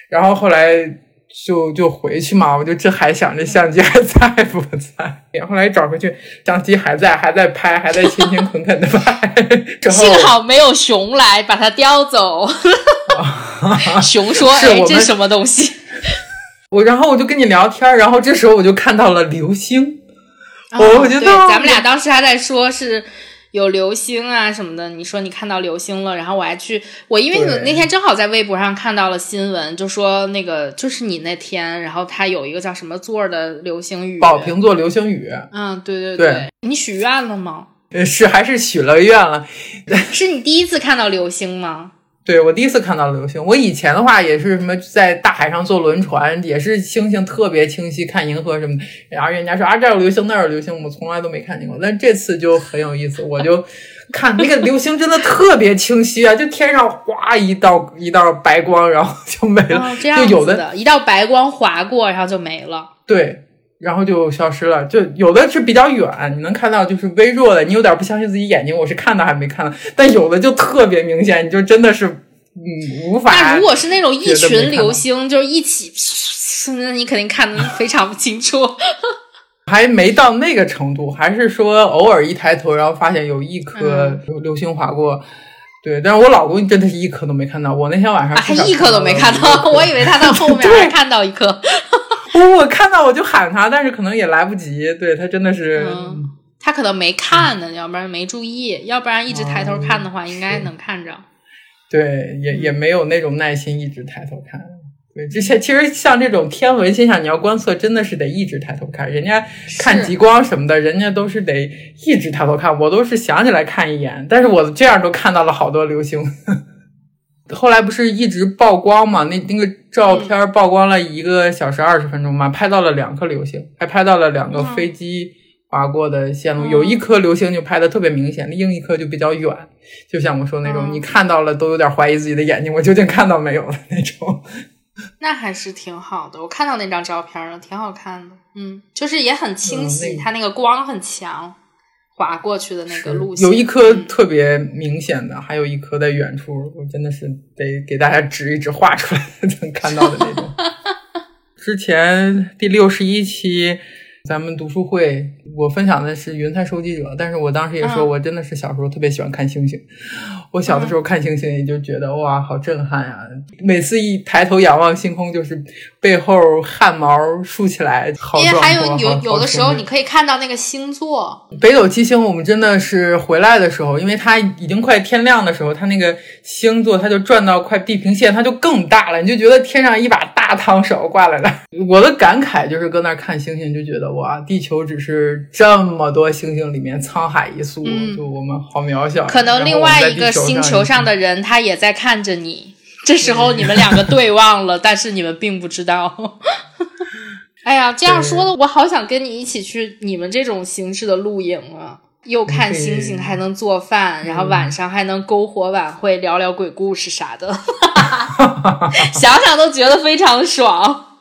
然后后来就就回去嘛，我就这还想着相机还在不在，后来找回去，相机还在，还在拍，还在勤勤恳恳的拍。幸好没有熊来把它叼走。熊说：“哎，这什么东西？”我然后我就跟你聊天，然后这时候我就看到了流星。我我觉得咱们俩当时还在说是。有流星啊什么的。你说你看到流星了，然后我还去，我因为那天正好在微博上看到了新闻，就说那个就是你那天，然后他有一个叫什么座的流星雨，宝瓶座流星雨。嗯，对对对，你许愿了吗？呃，是还是许了愿了？是你第一次看到流星吗？对，我第一次看到流星。我以前的话也是什么，在大海上坐轮船，也是星星特别清晰，看银河什么的。然后人家说啊，这有流星，那有流星，我从来都没看见过。但这次就很有意思，我就看那个流星真的特别清晰啊，就天上哗一道一道白光，然后就没了。就有的一道白光划过，然后就没了。对。然后就消失了，就有的是比较远，你能看到就是微弱的，你有点不相信自己眼睛，我是看到还没看到，但有的就特别明显，你就真的是嗯无法。那如果是那种一群流星，就是一起，那你肯定看的非常不清楚。还没到那个程度，还是说偶尔一抬头，然后发现有一颗流星划过。对，但是我老公真的是一颗都没看到。我那天晚上他一颗都没看到，我以为他到后面还看到一颗。我 我看到我就喊他，但是可能也来不及。对他真的是，他可能没看呢，要不然没注意，要不然一直抬头看的话，应该能看着。对，也也没有那种耐心一直抬头看。对，这些其实像这种天文现象，你要观测，真的是得一直抬头看。人家看极光什么的，人家都是得一直抬头看，我都是想起来看一眼，但是我这样都看到了好多流星。后来不是一直曝光嘛？那那个照片曝光了一个小时二十分钟嘛，拍到了两颗流星，还拍到了两个飞机划过的线路。有一颗流星就拍的特别明显，另一颗就比较远，就像我说那种，你看到了都有点怀疑自己的眼睛，我究竟看到没有的那种。那还是挺好的，我看到那张照片了，挺好看的。嗯，就是也很清晰，它那个光很强。划过去的那个路线，有一颗特别明显的，还有一颗在远处，我真的是得给大家指一指，画出来能看到的那种。之前第六十一期。咱们读书会，我分享的是《云彩收集者》，但是我当时也说，我真的是小时候特别喜欢看星星。我小的时候看星星，也就觉得哇，好震撼呀！每次一抬头仰望星空，就是背后汗毛竖起来，好因为还有有有的时候，你可以看到那个星座。北斗七星，我们真的是回来的时候，因为它已经快天亮的时候，它那个星座它就转到快地平线，它就更大了，你就觉得天上一把大汤勺挂来了。我的感慨就是搁那儿看星星，就觉得。哇，地球只是这么多星星里面沧海一粟，就我们好渺小。可能另外一个星球上的人，他也在看着你。这时候你们两个对望了，但是你们并不知道。哎呀，这样说的，我好想跟你一起去你们这种形式的露营啊！又看星星，还能做饭，然后晚上还能篝火晚会，聊聊鬼故事啥的，想想都觉得非常爽。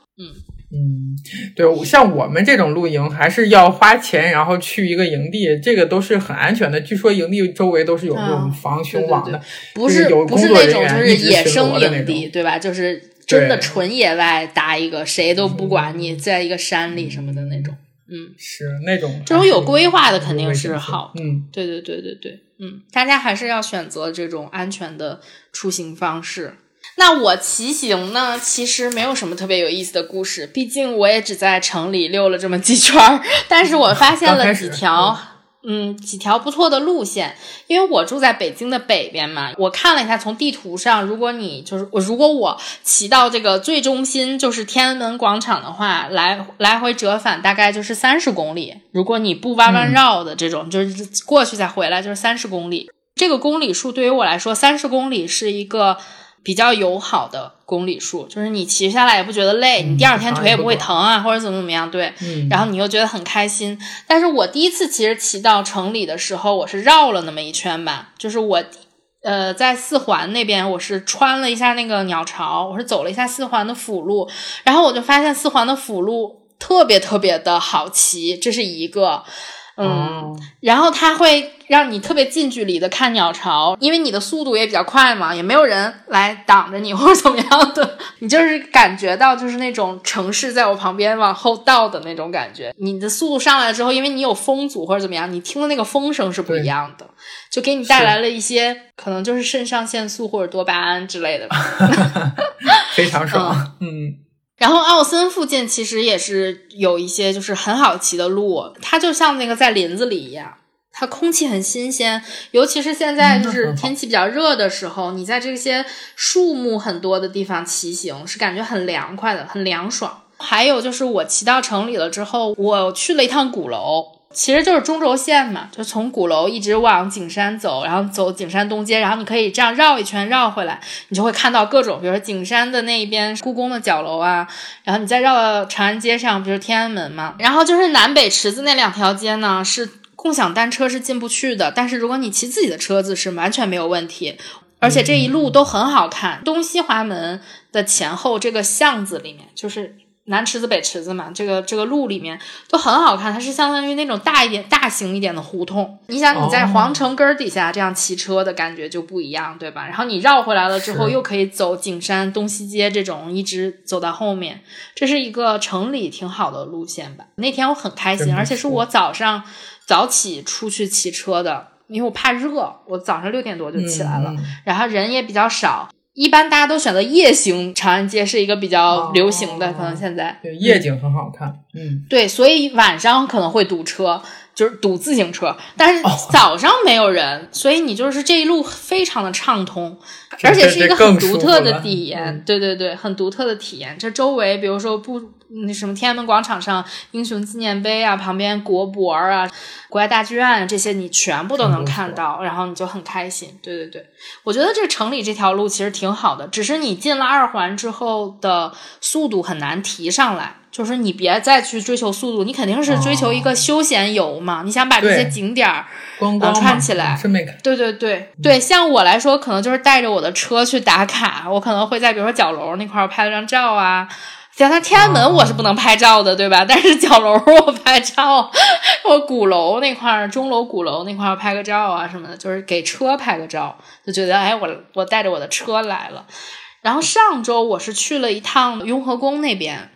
对，像我们这种露营还是要花钱，然后去一个营地，这个都是很安全的。据说营地周围都是有这种防熊网的，不是有不是那种就是野生营地，对吧？就是真的纯野外搭一个，谁都不管你，在一个山里什么的那种。嗯，是那种这种有规划的肯定是好。嗯，对对对对对，嗯，大家还是要选择这种安全的出行方式。那我骑行呢，其实没有什么特别有意思的故事，毕竟我也只在城里溜了这么几圈儿。但是我发现了几条，嗯，几条不错的路线。因为我住在北京的北边嘛，我看了一下，从地图上，如果你就是我，如果我骑到这个最中心，就是天安门广场的话，来来回折返大概就是三十公里。如果你不弯弯绕的这种，就是过去再回来，就是三十公里。这个公里数对于我来说，三十公里是一个。比较友好的公里数，就是你骑下来也不觉得累，你第二天腿也不会疼啊，或者怎么怎么样，对，然后你又觉得很开心。但是我第一次其实骑到城里的时候，我是绕了那么一圈吧，就是我，呃，在四环那边，我是穿了一下那个鸟巢，我是走了一下四环的辅路，然后我就发现四环的辅路特别特别的好骑，这是一个。嗯，然后它会让你特别近距离的看鸟巢，因为你的速度也比较快嘛，也没有人来挡着你或者怎么样的，你就是感觉到就是那种城市在我旁边往后倒的那种感觉。你的速度上来之后，因为你有风阻或者怎么样，你听的那个风声是不一样的，就给你带来了一些可能就是肾上腺素或者多巴胺之类的吧，非常爽，嗯。然后奥森附近其实也是有一些就是很好骑的路，它就像那个在林子里一样，它空气很新鲜，尤其是现在就是天气比较热的时候，你在这些树木很多的地方骑行，是感觉很凉快的，很凉爽。还有就是我骑到城里了之后，我去了一趟鼓楼。其实就是中轴线嘛，就从鼓楼一直往景山走，然后走景山东街，然后你可以这样绕一圈绕回来，你就会看到各种，比如说景山的那一边故宫的角楼啊，然后你再绕到长安街上，比如天安门嘛，然后就是南北池子那两条街呢，是共享单车是进不去的，但是如果你骑自己的车子是完全没有问题，而且这一路都很好看，东西华门的前后这个巷子里面就是。南池子北池子嘛，这个这个路里面都很好看，它是相当于那种大一点、大型一点的胡同。你想你在皇城根儿底下这样骑车的感觉就不一样，对吧？然后你绕回来了之后，又可以走景山东西街这种，一直走到后面，这是一个城里挺好的路线吧。那天我很开心，而且是我早上早起出去骑车的，因为我怕热，我早上六点多就起来了，然后人也比较少。一般大家都选择夜行，长安街是一个比较流行的，可能现在。对夜景很好看，嗯，对，所以晚上可能会堵车，就是堵自行车，但是早上没有人，所以你就是这一路非常的畅通，而且是一个很独特的体验，对对对，很独特的体验。这周围，比如说不。那什么天安门广场上英雄纪念碑啊，旁边国博啊，国家大剧院这些你全部都能看到，然后你就很开心。对对对，我觉得这城里这条路其实挺好的，只是你进了二环之后的速度很难提上来。就是你别再去追求速度，你肯定是追求一个休闲游嘛。你想把这些景点儿光光串起来，对对对对。像我来说，可能就是带着我的车去打卡，我可能会在比如说角楼那块儿拍了张照啊。像它天安门我是不能拍照的，对吧？但是角楼我拍照，我鼓楼那块儿、钟楼、鼓楼那块儿拍个照啊什么的，就是给车拍个照，就觉得哎，我我带着我的车来了。然后上周我是去了一趟雍和宫那边，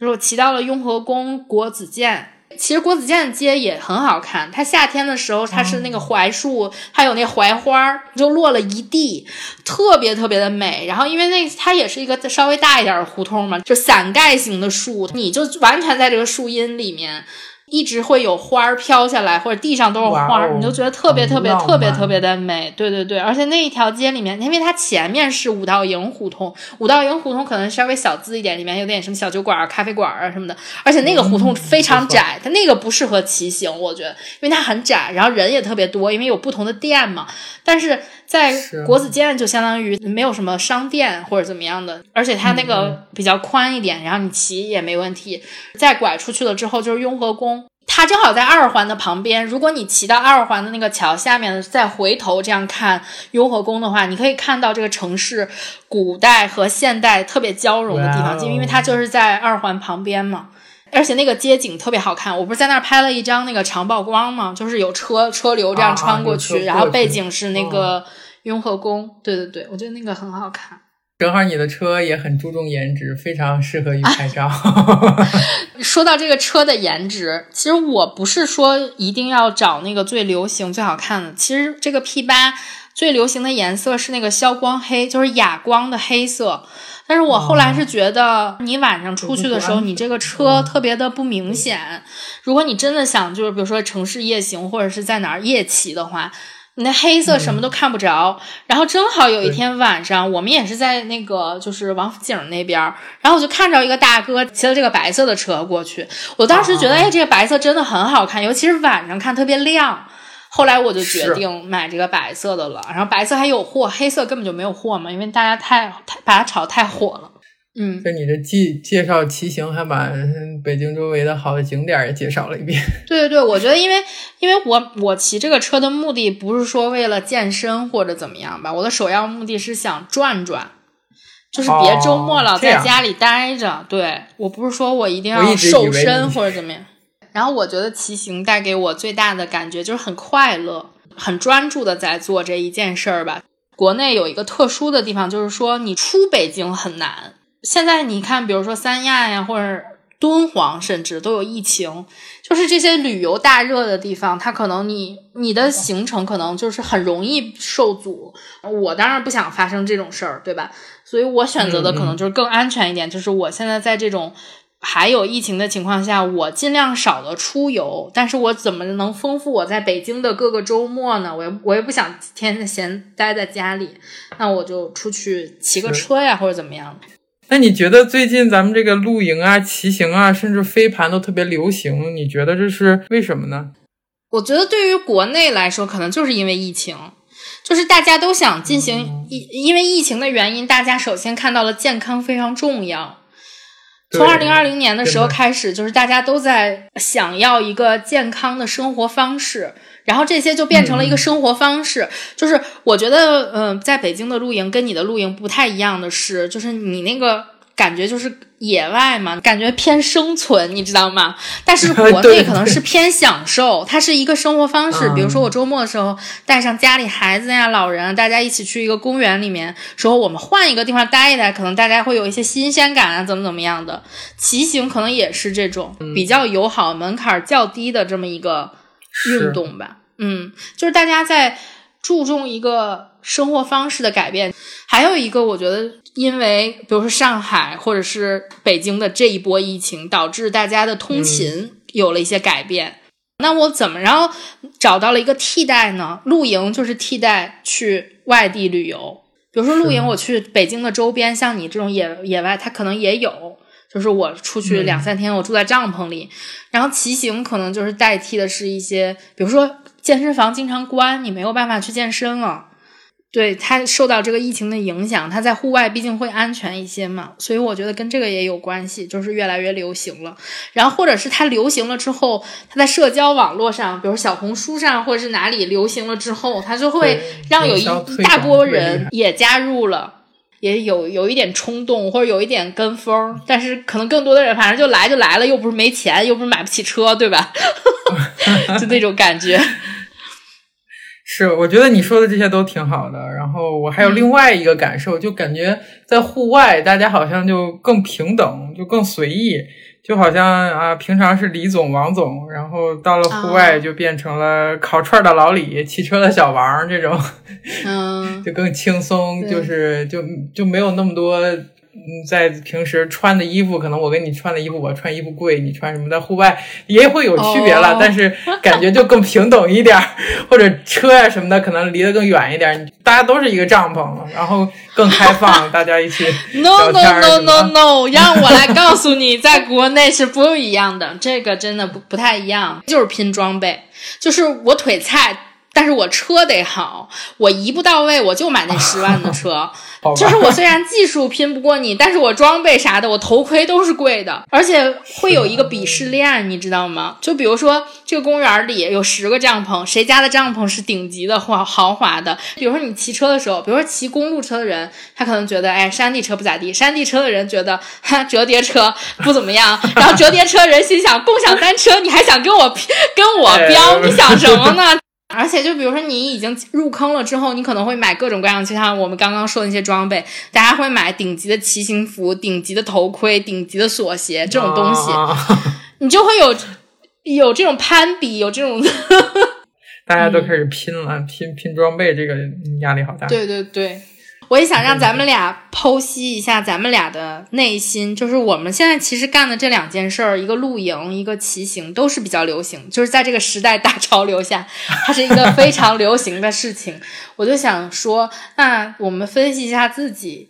就是我骑到了雍和宫国子监。其实国子监的街也很好看，它夏天的时候它是那个槐树，还有那槐花就落了一地，特别特别的美。然后因为那它也是一个稍微大一点的胡同嘛，就伞盖型的树，你就完全在这个树荫里面。一直会有花儿飘下来，或者地上都是花儿，你就觉得特别特别特别特别的美。对对对，而且那一条街里面，因为它前面是五道营胡同，五道营胡同可能稍微小资一点，里面有点什么小酒馆、咖啡馆啊什么的。而且那个胡同非常窄，它那个不适合骑行，我觉得，因为它很窄，然后人也特别多，因为有不同的店嘛。但是在国子监就相当于没有什么商店或者怎么样的，而且它那个比较宽一点，然后你骑也没问题。再拐出去了之后就是雍和宫。它正好在二环的旁边。如果你骑到二环的那个桥下面，再回头这样看雍和宫的话，你可以看到这个城市古代和现代特别交融的地方，就因为它就是在二环旁边嘛。而且那个街景特别好看，我不是在那儿拍了一张那个长曝光吗？就是有车车流这样穿过去，然后背景是那个雍和宫。对对对，我觉得那个很好看。正好你的车也很注重颜值，非常适合于拍照。说到这个车的颜值，其实我不是说一定要找那个最流行、最好看的。其实这个 P 八最流行的颜色是那个消光黑，就是哑光的黑色。但是我后来是觉得，你晚上出去的时候，你这个车特别的不明显。如果你真的想，就是比如说城市夜行或者是在哪儿夜骑的话。你那黑色什么都看不着，然后正好有一天晚上，我们也是在那个就是王府井那边，然后我就看着一个大哥骑了这个白色的车过去，我当时觉得，哎，这个白色真的很好看，尤其是晚上看特别亮。后来我就决定买这个白色的了，然后白色还有货，黑色根本就没有货嘛，因为大家太太把它炒太火了。嗯，就你这介介绍骑行，还把北京周围的好的景点也介绍了一遍。对对对，我觉得，因为因为我我骑这个车的目的不是说为了健身或者怎么样吧，我的首要目的是想转转，就是别周末老在家里待着。对我不是说我一定要瘦身或者怎么样。然后我觉得骑行带给我最大的感觉就是很快乐，很专注的在做这一件事儿吧。国内有一个特殊的地方，就是说你出北京很难。现在你看，比如说三亚呀，或者敦煌，甚至都有疫情，就是这些旅游大热的地方，它可能你你的行程可能就是很容易受阻。我当然不想发生这种事儿，对吧？所以我选择的可能就是更安全一点，就是我现在在这种还有疫情的情况下，我尽量少的出游，但是我怎么能丰富我在北京的各个周末呢？我也我也不想天天闲待在家里，那我就出去骑个车呀，或者怎么样。那你觉得最近咱们这个露营啊、骑行啊，甚至飞盘都特别流行，你觉得这是为什么呢？我觉得对于国内来说，可能就是因为疫情，就是大家都想进行疫，因为疫情的原因，大家首先看到了健康非常重要。从二零二零年的时候开始，就是大家都在想要一个健康的生活方式，然后这些就变成了一个生活方式。就是我觉得，嗯，在北京的露营跟你的露营不太一样的是，就是你那个。感觉就是野外嘛，感觉偏生存，你知道吗？但是国内 可能是偏享受，它是一个生活方式。比如说我周末的时候带上家里孩子呀、老人，大家一起去一个公园里面，说我们换一个地方待一待，可能大家会有一些新鲜感啊，怎么怎么样的。骑行可能也是这种比较友好、门槛较低的这么一个运动吧。嗯，就是大家在注重一个。生活方式的改变，还有一个，我觉得，因为比如说上海或者是北京的这一波疫情，导致大家的通勤有了一些改变。那我怎么着找到了一个替代呢？露营就是替代去外地旅游。比如说露营，我去北京的周边，像你这种野野外，它可能也有。就是我出去两三天，我住在帐篷里，然后骑行可能就是代替的是一些，比如说健身房经常关，你没有办法去健身了。对它受到这个疫情的影响，它在户外毕竟会安全一些嘛，所以我觉得跟这个也有关系，就是越来越流行了。然后或者是它流行了之后，它在社交网络上，比如小红书上或者是哪里流行了之后，它就会让有一大波人也加入了，也有有一点冲动或者有一点跟风，但是可能更多的人反正就来就来了，又不是没钱，又不是买不起车，对吧？就那种感觉。是，我觉得你说的这些都挺好的。然后我还有另外一个感受，就感觉在户外，大家好像就更平等，就更随意，就好像啊，平常是李总、王总，然后到了户外就变成了烤串的老李、骑车的小王这种，嗯，就更轻松，就是就就没有那么多。嗯，在平时穿的衣服，可能我跟你穿的衣服，我穿衣服贵，你穿什么？在户外也会有区别了，但是感觉就更平等一点，或者车呀什么的，可能离得更远一点。大家都是一个帐篷，然后更开放，大家一起 No no no no no，让我来告诉你，在国内是不一样的，这个真的不不太一样，就是拼装备，就是我腿菜，但是我车得好，我一步到位，我就买那十万的车。就是我虽然技术拼不过你，但是我装备啥的，我头盔都是贵的，而且会有一个鄙视链，你知道吗？就比如说这个公园里有十个帐篷，谁家的帐篷是顶级的或豪华的？比如说你骑车的时候，比如说骑公路车的人，他可能觉得哎，山地车不咋地；山地车的人觉得哈，折叠车不怎么样。然后折叠车人心想，共享单车你还想跟我跟我飙？你想什么呢？而且，就比如说你已经入坑了之后，你可能会买各种各样，就像我们刚刚说的那些装备，大家会买顶级的骑行服、顶级的头盔、顶级的锁鞋这种东西，你就会有有这种攀比，有这种，大家都开始拼了，拼拼装备，这个压力好大。对对对。我也想让咱们俩剖析一下咱们俩的内心，就是我们现在其实干的这两件事儿，一个露营，一个骑行，都是比较流行，就是在这个时代大潮流下，它是一个非常流行的事情。我就想说，那我们分析一下自己，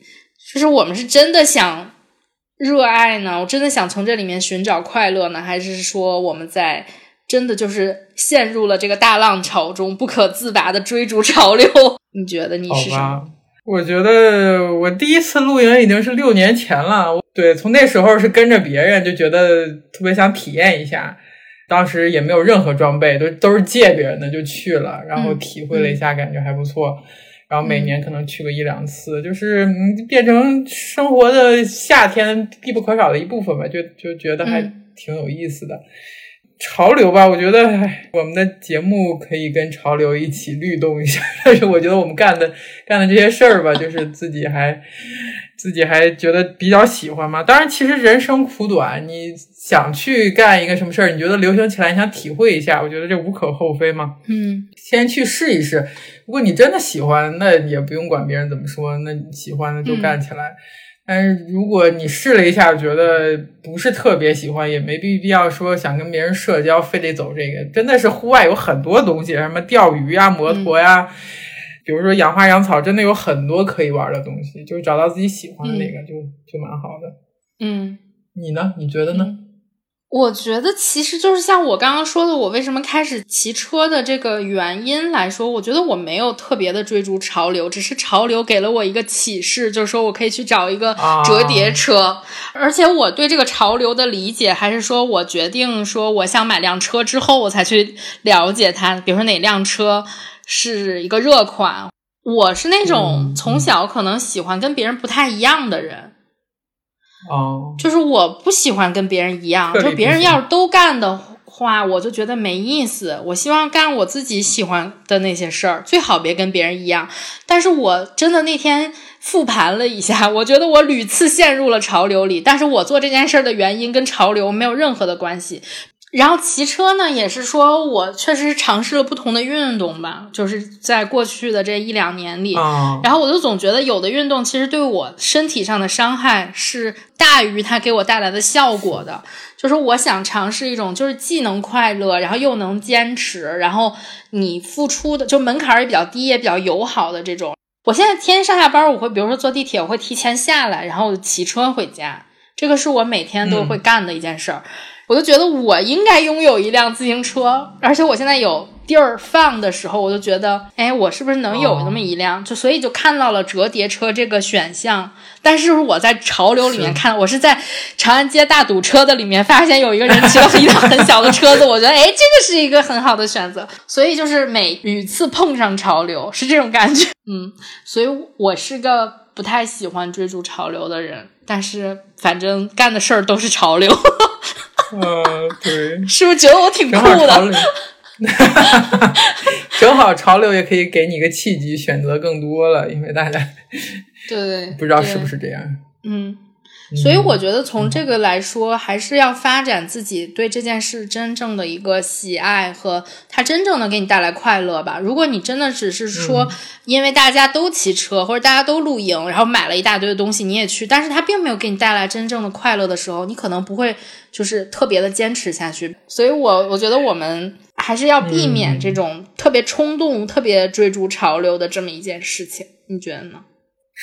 就是我们是真的想热爱呢，我真的想从这里面寻找快乐呢，还是说我们在真的就是陷入了这个大浪潮中不可自拔的追逐潮流？你觉得你是什么？我觉得我第一次露营已经是六年前了，对，从那时候是跟着别人，就觉得特别想体验一下。当时也没有任何装备，都都是借别人的就去了，然后体会了一下，感觉还不错。然后每年可能去个一两次，就是变成生活的夏天必不可少的一部分吧，就就觉得还挺有意思的。潮流吧，我觉得我们的节目可以跟潮流一起律动一下。但是我觉得我们干的干的这些事儿吧，就是自己还自己还觉得比较喜欢嘛。当然，其实人生苦短，你想去干一个什么事儿，你觉得流行起来，你想体会一下，我觉得这无可厚非嘛。嗯，先去试一试。如果你真的喜欢，那也不用管别人怎么说，那喜欢的就干起来。但是如果你试了一下，觉得不是特别喜欢，也没必必要说想跟别人社交，非得走这个。真的是户外有很多东西，什么钓鱼呀、摩托呀，比如说养花养草，真的有很多可以玩的东西。就是找到自己喜欢的那个，就就蛮好的。嗯，你呢？你觉得呢？我觉得其实就是像我刚刚说的，我为什么开始骑车的这个原因来说，我觉得我没有特别的追逐潮流，只是潮流给了我一个启示，就是说我可以去找一个折叠车。而且我对这个潮流的理解，还是说我决定说我想买辆车之后，我才去了解它。比如说哪辆车是一个热款，我是那种从小可能喜欢跟别人不太一样的人。哦，就是我不喜欢跟别人一样，就别人要是都干的话，我就觉得没意思。我希望干我自己喜欢的那些事儿，最好别跟别人一样。但是我真的那天复盘了一下，我觉得我屡次陷入了潮流里，但是我做这件事儿的原因跟潮流没有任何的关系。然后骑车呢，也是说我确实尝试了不同的运动吧，就是在过去的这一两年里，然后我就总觉得有的运动其实对我身体上的伤害是大于它给我带来的效果的。就是我想尝试一种，就是既能快乐，然后又能坚持，然后你付出的就门槛也比较低，也比较友好的这种。我现在天天上下班，我会比如说坐地铁，我会提前下来，然后骑车回家，这个是我每天都会干的一件事儿。我就觉得我应该拥有一辆自行车，而且我现在有地儿放的时候，我就觉得，哎，我是不是能有那么一辆？就所以就看到了折叠车这个选项。但是我在潮流里面看，我是在长安街大堵车的里面发现有一个人骑了一辆很小的车子，我觉得，哎，这个是一个很好的选择。所以就是每屡次碰上潮流是这种感觉，嗯，所以我是个不太喜欢追逐潮流的人，但是反正干的事儿都是潮流。嗯，对，是不是觉得我挺酷的？正好潮流 也可以给你一个契机，选择更多了，因为大家对不知道是不是这样。嗯。所以我觉得从这个来说，还是要发展自己对这件事真正的一个喜爱和它真正的给你带来快乐吧。如果你真的只是说，因为大家都骑车或者大家都露营，然后买了一大堆的东西你也去，但是它并没有给你带来真正的快乐的时候，你可能不会就是特别的坚持下去。所以我我觉得我们还是要避免这种特别冲动、特别追逐潮流的这么一件事情。你觉得呢？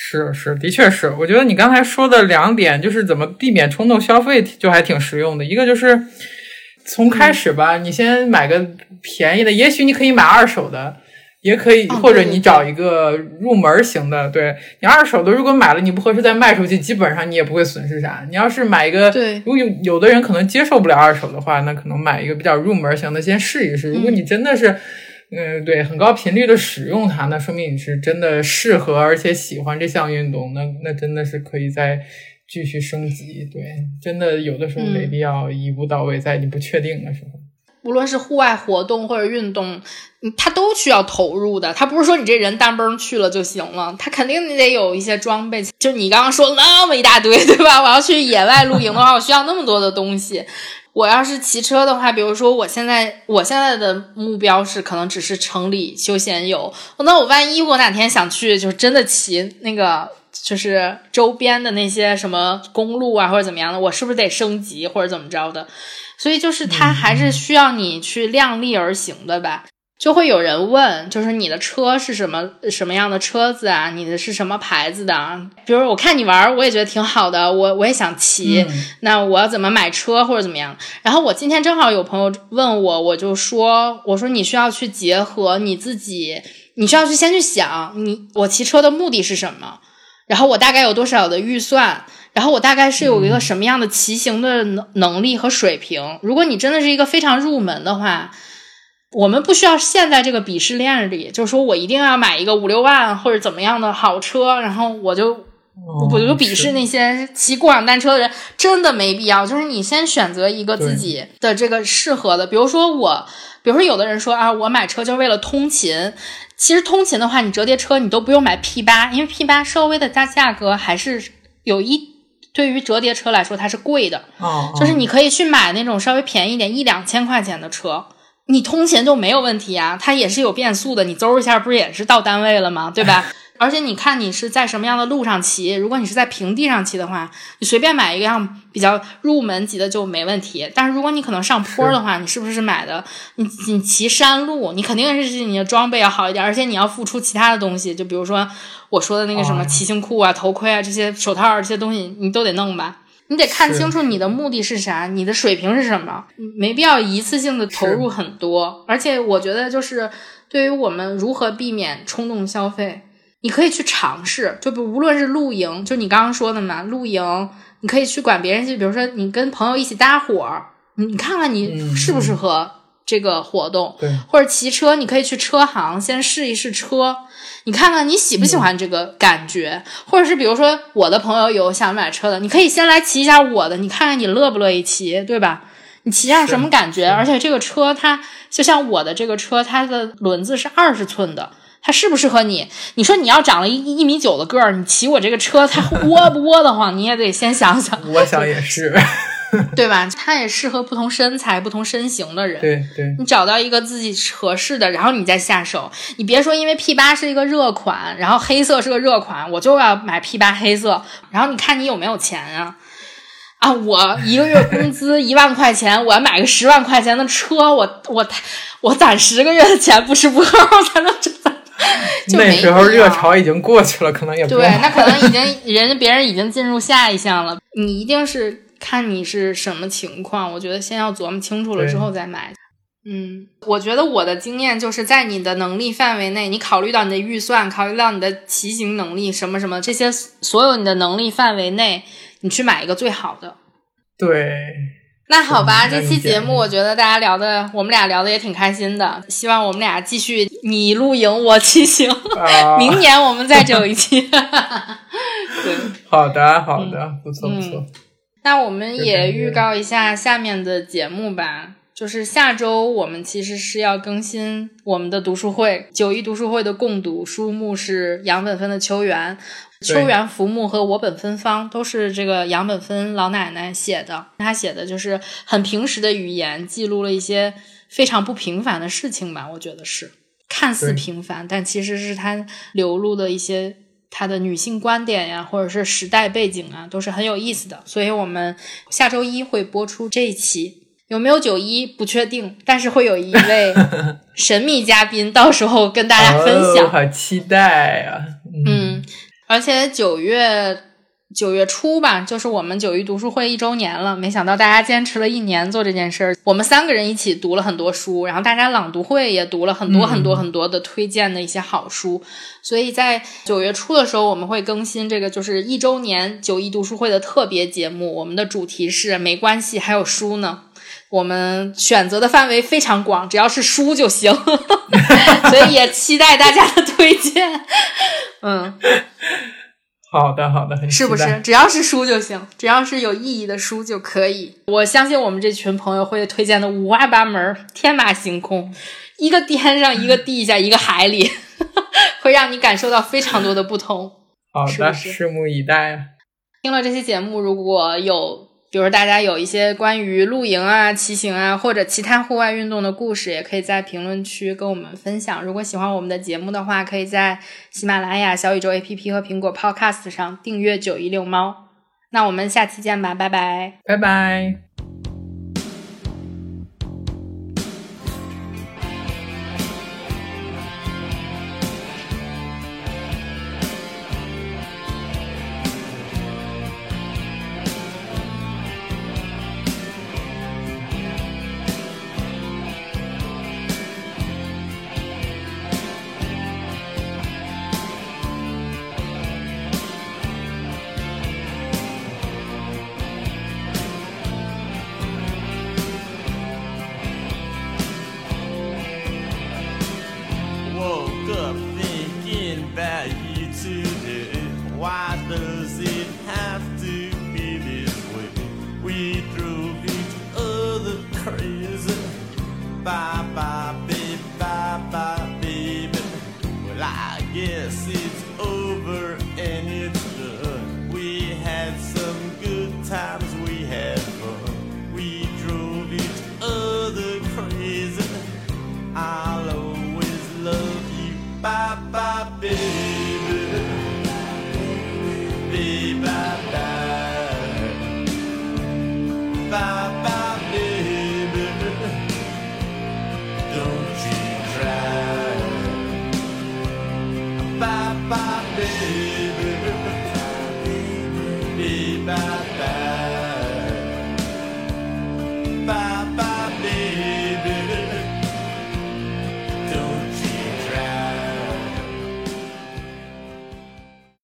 是是，的确是。我觉得你刚才说的两点，就是怎么避免冲动消费，就还挺实用的。一个就是从开始吧，你先买个便宜的，也许你可以买二手的，也可以，或者你找一个入门型的。对你二手的，如果买了你不合适再卖出去，基本上你也不会损失啥。你要是买一个，对，如果有有的人可能接受不了二手的话，那可能买一个比较入门型的先试一试。如果你真的是。嗯，对，很高频率的使用它，那说明你是真的适合而且喜欢这项运动，那那真的是可以再继续升级。对，真的有的时候没必要一步到位，在你不确定的时候。无论是户外活动或者运动，它都需要投入的。他不是说你这人单蹦去了就行了，他肯定你得有一些装备。就你刚刚说那么一大堆，对吧？我要去野外露营的话，我需要那么多的东西。我要是骑车的话，比如说我现在我现在的目标是可能只是城里休闲游。那我万一我哪天想去，就是真的骑那个，就是周边的那些什么公路啊或者怎么样的，我是不是得升级或者怎么着的？所以就是它还是需要你去量力而行的吧。就会有人问，就是你的车是什么什么样的车子啊？你的是什么牌子的？比如我看你玩，我也觉得挺好的，我我也想骑。那我要怎么买车或者怎么样？然后我今天正好有朋友问我，我就说，我说你需要去结合你自己，你需要去先去想，你我骑车的目的是什么？然后我大概有多少的预算？然后我大概是有一个什么样的骑行的能能力和水平？如果你真的是一个非常入门的话。我们不需要陷在这个鄙视链里，就是说我一定要买一个五六万或者怎么样的好车，然后我就我就鄙视那些骑共享单车的人，真的没必要。就是你先选择一个自己的这个适合的，比如说我，比如说有的人说啊，我买车就是为了通勤。其实通勤的话，你折叠车你都不用买 P 八，因为 P 八稍微的加价格还是有一对于折叠车来说它是贵的，就是你可以去买那种稍微便宜点一两千块钱的车。你通勤就没有问题啊，它也是有变速的，你嗖一下不是也是到单位了吗？对吧？而且你看你是在什么样的路上骑，如果你是在平地上骑的话，你随便买一个样比较入门级的就没问题。但是如果你可能上坡的话，你是不是买的？你你骑山路，你肯定是你的装备要好一点，而且你要付出其他的东西，就比如说我说的那个什么骑行裤啊、头盔啊这些手套这些东西，你都得弄吧。你得看清楚你的目的是啥，你的水平是什么，没必要一次性的投入很多。而且我觉得就是对于我们如何避免冲动消费。你可以去尝试，就比无论是露营，就你刚刚说的嘛，露营，你可以去管别人去，比如说你跟朋友一起搭伙，你你看看你适不适合这个活动，对，或者骑车，你可以去车行先试一试车，你看看你喜不喜欢这个感觉，或者是比如说我的朋友有想买车的，你可以先来骑一下我的，你看看你乐不乐意骑，对吧？你骑上什么感觉？而且这个车它就像我的这个车，它的轮子是二十寸的。它适不适合你？你说你要长了一一米九的个儿，你骑我这个车，它窝不窝得慌？你也得先想想。我想也是，对吧？它也适合不同身材、不同身形的人。对对，你找到一个自己合适的，然后你再下手。你别说，因为 P 八是一个热款，然后黑色是个热款，我就要买 P 八黑色。然后你看你有没有钱啊？啊，我一个月工资一万块钱，我要买个十万块钱的车，我我我攒十个月的钱，不吃不喝才能挣。那时候热潮已经过去了，可能也对，那可能已经 人家别人已经进入下一项了。你一定是看你是什么情况，我觉得先要琢磨清楚了之后再买。嗯，我觉得我的经验就是在你的能力范围内，你考虑到你的预算，考虑到你的骑行能力，什么什么这些所有你的能力范围内，你去买一个最好的。对。那好吧，这期节目我觉得大家聊的，我们俩聊的也挺开心的。希望我们俩继续你露营我骑行，明年我们再整一期。对，好的，好的，不错不错。那我们也预告一下下面的节目吧，就是下周我们其实是要更新我们的读书会，九一读书会的共读书目是杨本芬的《秋园》。秋园浮木和我本芬芳都是这个杨本芬老奶奶写的，她写的就是很平实的语言，记录了一些非常不平凡的事情吧。我觉得是看似平凡，但其实是她流露的一些她的女性观点呀，或者是时代背景啊，都是很有意思的。所以我们下周一会播出这一期，有没有九一不确定，但是会有一位 神秘嘉宾，到时候跟大家分享。好期待啊！嗯。而且九月九月初吧，就是我们九一读书会一周年了。没想到大家坚持了一年做这件事儿。我们三个人一起读了很多书，然后大家朗读会也读了很多很多很多的推荐的一些好书。所以在九月初的时候，我们会更新这个就是一周年九一读书会的特别节目。我们的主题是没关系，还有书呢。我们选择的范围非常广，只要是书就行。所以也期待大家的推荐。嗯，好的，好的，很是不是？只要是书就行，只要是有意义的书就可以。我相信我们这群朋友会推荐的五花八门、天马行空，一个天上，一个地下，一个海里，会让你感受到非常多的不同。好的，拭目以待。听了这期节目，如果有。比如大家有一些关于露营啊、骑行啊或者其他户外运动的故事，也可以在评论区跟我们分享。如果喜欢我们的节目的话，可以在喜马拉雅、小宇宙 APP 和苹果 Podcast 上订阅“九一六猫”。那我们下期见吧，拜拜，拜拜。